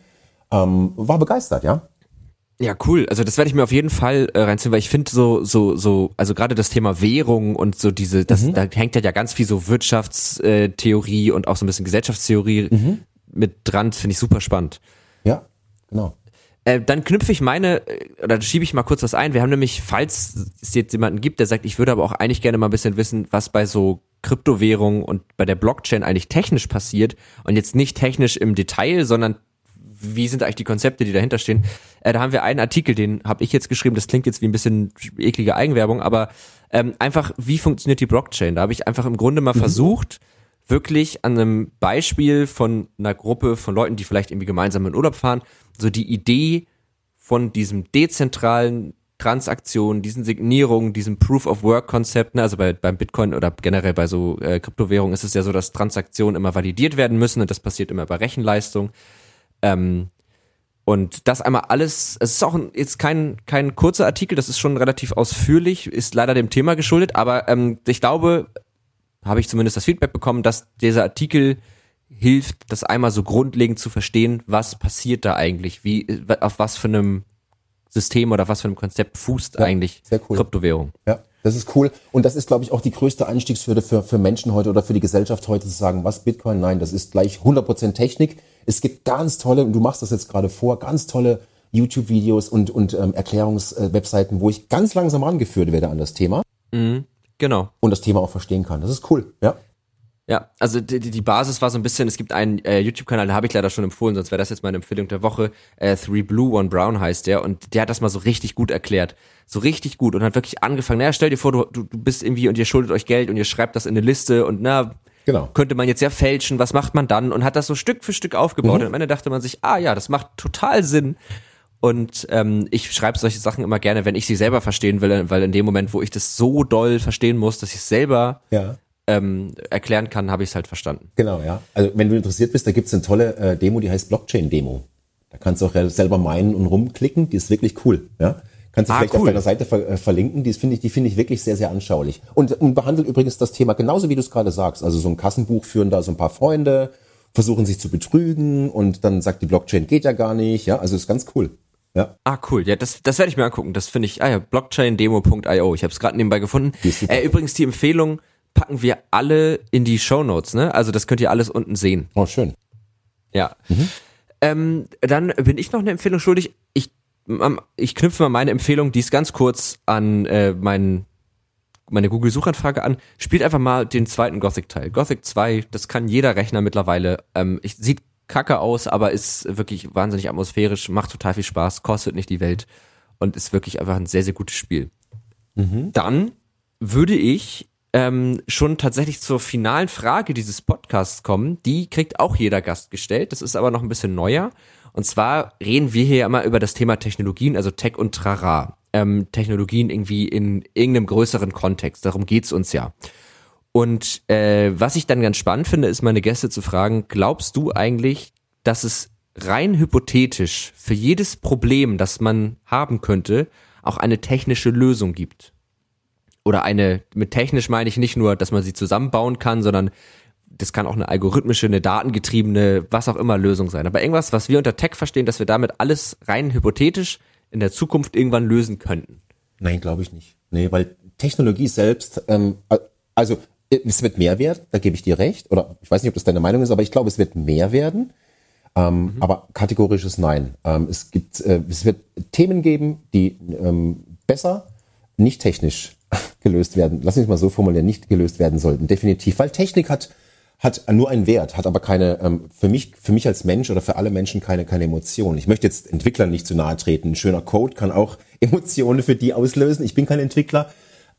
ähm, war begeistert, ja. Ja, cool. Also das werde ich mir auf jeden Fall äh, reinziehen, weil ich finde so, so, so, also gerade das Thema Währung und so diese, das, da hängt ja ganz viel so Wirtschaftstheorie und auch so ein bisschen Gesellschaftstheorie mit dran, finde ich super spannend. Ja, genau. Äh, dann knüpfe ich meine, äh, oder schiebe ich mal kurz was ein. Wir haben nämlich, falls es jetzt jemanden gibt, der sagt, ich würde aber auch eigentlich gerne mal ein bisschen wissen, was bei so Kryptowährungen und bei der Blockchain eigentlich technisch passiert und jetzt nicht technisch im Detail, sondern wie sind eigentlich die Konzepte, die dahinter stehen. Äh, da haben wir einen Artikel, den habe ich jetzt geschrieben, das klingt jetzt wie ein bisschen eklige Eigenwerbung, aber ähm, einfach, wie funktioniert die Blockchain? Da habe ich einfach im Grunde mal versucht, wirklich an einem Beispiel von einer Gruppe von Leuten, die vielleicht irgendwie gemeinsam in Urlaub fahren, so die Idee von diesem dezentralen Transaktionen, diesen Signierungen, diesem Proof of Work Konzept, ne, also bei, beim Bitcoin oder generell bei so äh, Kryptowährungen ist es ja so, dass Transaktionen immer validiert werden müssen und das passiert immer bei Rechenleistung. Ähm, und das einmal alles, es ist auch ein, jetzt kein, kein kurzer Artikel, das ist schon relativ ausführlich, ist leider dem Thema geschuldet, aber ähm, ich glaube, habe ich zumindest das Feedback bekommen, dass dieser Artikel hilft, das einmal so grundlegend zu verstehen, was passiert da eigentlich, wie, auf was für einem System oder was für einem Konzept fußt Ja, eigentlich cool. Kryptowährung. Ja, das ist cool. Und das ist, glaube ich, auch die größte Einstiegshürde für, für Menschen heute oder für die Gesellschaft heute zu sagen, was Bitcoin? Nein, das ist gleich 100% Technik. Es gibt ganz tolle, und du machst das jetzt gerade vor, ganz tolle YouTube-Videos und, und ähm, Erklärungswebseiten, wo ich ganz langsam rangeführt werde an das Thema Genau. und das Thema auch verstehen kann. Das ist cool, ja. Ja, also die, die Basis war so ein bisschen, es gibt einen äh, YouTube-Kanal, den habe ich leider schon empfohlen, sonst wäre das jetzt meine Empfehlung der Woche. Äh, Three Blue, One Brown heißt der und der hat das mal so richtig gut erklärt. So richtig gut und hat wirklich angefangen, naja, stell dir vor, du, du, du bist irgendwie und ihr schuldet euch Geld und ihr schreibt das in eine Liste und na, Genau. könnte man jetzt ja fälschen, was macht man dann? Und hat das so Stück für Stück aufgebaut. Mhm. Und am Ende dachte man sich, ah ja, das macht total Sinn. Und ähm, ich schreibe solche Sachen immer gerne, wenn ich sie selber verstehen will, weil in dem Moment, wo ich das so doll verstehen muss, dass ich es selber Ja. ähm, erklären kann, habe ich es halt verstanden. Genau, ja. Also wenn du interessiert bist, da gibt's eine tolle äh, Demo, die heißt Blockchain-Demo. Da kannst du auch selber meinen und rumklicken, die ist wirklich cool. Ja? Kannst du Ah, vielleicht auf cool. deiner Seite ver äh, verlinken, die finde ich, die finde ich wirklich sehr, sehr anschaulich. Und, und behandelt übrigens das Thema genauso wie du es gerade sagst. Also so ein Kassenbuch führen da so ein paar Freunde, versuchen sich zu betrügen und dann sagt die Blockchain geht ja gar nicht. Ja, also ist ganz cool. Ja. Ah, cool. Ja, das, das werde ich mir angucken. Das finde ich, ah ja, blockchaindemo.io. Ich habe es gerade nebenbei gefunden. Äh, übrigens, die Empfehlung packen wir alle in die Shownotes, ne? Also das könnt ihr alles unten sehen. Oh, schön. Ja. Mhm. Ähm, dann bin ich noch eine Empfehlung schuldig. Ich, ähm, ich knüpfe mal meine Empfehlung, die ist ganz kurz an äh, meinen meine Google-Suchanfrage an, spielt einfach mal den zweiten Gothic-Teil. Gothic 2, das kann jeder Rechner mittlerweile. Ähm, ich, sieht kacke aus, aber ist wirklich wahnsinnig atmosphärisch, macht total viel Spaß, kostet nicht die Welt und ist wirklich einfach ein sehr, sehr gutes Spiel. Mhm. Dann würde ich ähm, schon tatsächlich zur finalen Frage dieses Podcasts kommen. Die kriegt auch jeder Gast gestellt. Das ist aber noch ein bisschen neuer. Und zwar reden wir hier immer über das Thema Technologien, also Tech und Trara. Ähm, Technologien irgendwie in irgendeinem größeren Kontext. Darum geht's uns ja. Und äh, was ich dann ganz spannend finde, ist meine Gäste zu fragen, glaubst du eigentlich, dass es rein hypothetisch für jedes Problem, das man haben könnte, auch eine technische Lösung gibt? Oder eine, mit technisch meine ich nicht nur, dass man sie zusammenbauen kann, sondern das kann auch eine algorithmische, eine datengetriebene, was auch immer Lösung sein. Aber irgendwas, was wir unter Tech verstehen, dass wir damit alles rein hypothetisch in der Zukunft irgendwann lösen könnten. Nein, glaube ich nicht. Nee, weil Technologie selbst, ähm, also es wird mehr werden, da gebe ich dir recht. Oder ich weiß nicht, ob das deine Meinung ist, aber ich glaube, es wird mehr werden. Ähm, mhm. Aber kategorisches Nein. Ähm, es gibt, äh, es wird Themen geben, die ähm, besser, nicht technisch gelöst werden. Lass mich mal so formulieren, nicht gelöst werden sollten. Definitiv, weil Technik hat hat nur einen Wert, hat aber keine ähm, für mich für mich als Mensch oder für alle Menschen keine keine Emotionen. Ich möchte jetzt Entwicklern nicht zu nahe treten. Ein schöner Code kann auch Emotionen für die auslösen. Ich bin kein Entwickler,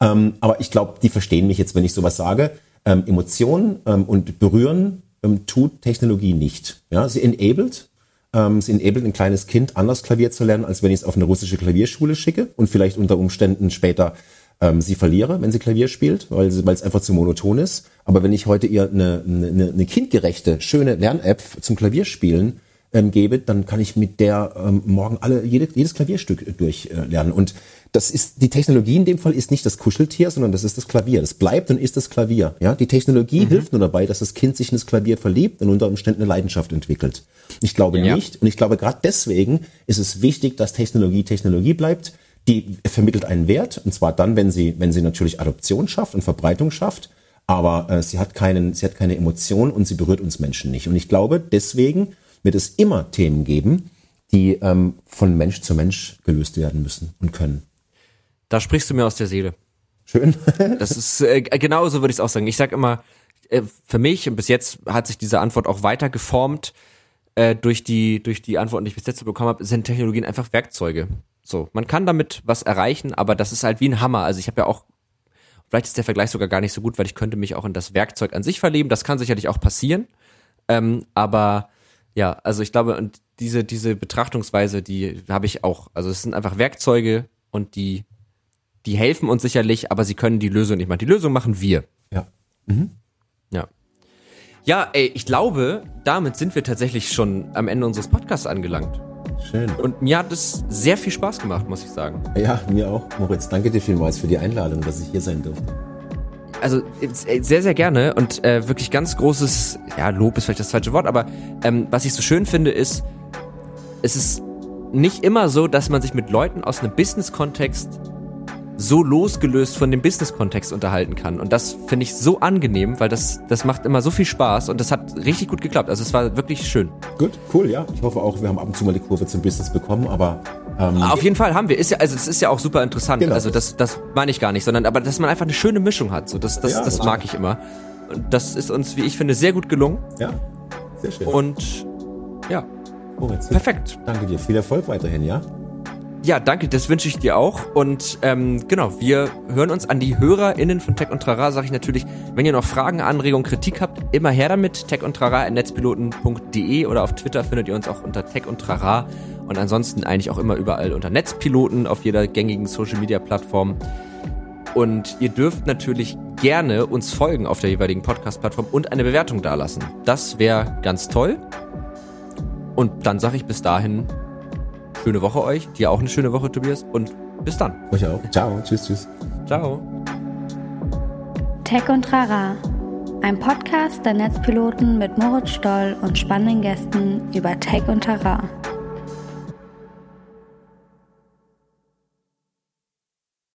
ähm, aber ich glaube, die verstehen mich jetzt, wenn ich sowas sage. Ähm, Emotionen ähm, und Berühren ähm, tut Technologie nicht. Ja, sie enabled, ähm, sie enabled ein kleines Kind anders Klavier zu lernen, als wenn ich es auf eine russische Klavierschule schicke und vielleicht unter Umständen später ähm, sie verliere, wenn sie Klavier spielt, weil es einfach zu monoton ist. Aber wenn ich heute ihr eine, eine, eine kindgerechte, schöne Lern-App zum Klavierspielen ähm, gebe, dann kann ich mit der ähm, morgen alle jede, jedes Klavierstück durchlernen. Äh, und das ist die Technologie in dem Fall ist nicht das Kuscheltier, sondern das ist das Klavier. Das bleibt und ist das Klavier. Ja, die Technologie mhm. hilft nur dabei, dass das Kind sich in das Klavier verliebt und unter Umständen eine Leidenschaft entwickelt. Ich glaube ja. nicht und ich glaube gerade deswegen ist es wichtig, dass Technologie Technologie bleibt. Die vermittelt einen Wert und zwar dann, wenn sie wenn sie natürlich Adoption schafft und Verbreitung schafft. Aber äh, sie hat keinen, sie hat keine Emotion und sie berührt uns Menschen nicht. Und ich glaube, deswegen wird es immer Themen geben, die ähm, von Mensch zu Mensch gelöst werden müssen und können. Da sprichst du mir aus der Seele. Schön. das ist äh, genauso würde ich es auch sagen. Ich sag immer, äh, für mich und bis jetzt hat sich diese Antwort auch weiter geformt äh, durch die durch die Antworten, die ich bis jetzt bekommen habe, sind Technologien einfach Werkzeuge. So, man kann damit was erreichen, aber das ist halt wie ein Hammer. Also ich habe ja auch vielleicht ist der Vergleich sogar gar nicht so gut, weil ich könnte mich auch in das Werkzeug an sich verleben. Das kann sicherlich auch passieren, ähm, aber ja, also ich glaube und diese diese Betrachtungsweise, die habe ich auch. Also es sind einfach Werkzeuge und die die helfen uns sicherlich, aber sie können die Lösung nicht machen. Die Lösung machen wir. Ja. Mhm. Ja. Ja, ey, ich glaube, damit sind wir tatsächlich schon am Ende unseres Podcasts angelangt. Schön. Und mir hat es sehr viel Spaß gemacht, muss ich sagen. Ja, mir auch. Moritz, danke dir vielmals für die Einladung, dass ich hier sein durfte. Also sehr, sehr gerne und äh, wirklich ganz großes, ja, Lob ist vielleicht das falsche Wort, aber ähm, was ich so schön finde, ist, es ist nicht immer so, dass man sich mit Leuten aus einem Business-Kontext so losgelöst von dem Business-Kontext unterhalten kann. Und das finde ich so angenehm, weil das, das macht immer so viel Spaß und das hat richtig gut geklappt. Also es war wirklich schön. Gut, cool, ja. Ich hoffe auch, wir haben ab und zu mal die Kurve zum Business bekommen, aber ähm, auf jeden Fall haben wir. Ist ja, also es ist ja auch super interessant. Genau. Also das, das meine ich gar nicht, sondern aber dass man einfach eine schöne Mischung hat. So das, das, ja, das mag ich immer. Und das ist uns, wie ich finde, sehr gut gelungen. Ja, sehr schön. Und ja, Moritz, perfekt. Danke dir. Viel Erfolg weiterhin, ja. Ja, danke, das wünsche ich dir auch. Und ähm, genau, wir hören uns an die HörerInnen von Tech und Trara, sage ich natürlich, wenn ihr noch Fragen, Anregungen, Kritik habt, immer her damit. Tech und Trara netzpiloten.de oder auf Twitter findet ihr uns auch unter Tech und Trara und ansonsten eigentlich auch immer überall unter Netzpiloten auf jeder gängigen Social Media Plattform. Und ihr dürft natürlich gerne uns folgen auf der jeweiligen Podcast-Plattform und eine Bewertung dalassen. Das wäre ganz toll. Und dann sage ich bis dahin Schöne Woche euch. Dir auch eine schöne Woche, Tobias. Und bis dann. Euch auch. Ciao. Tschüss, tschüss. Ciao. Tech und Trara. Ein Podcast der Netzpiloten mit Moritz Stoll und spannenden Gästen über Tech und Trara.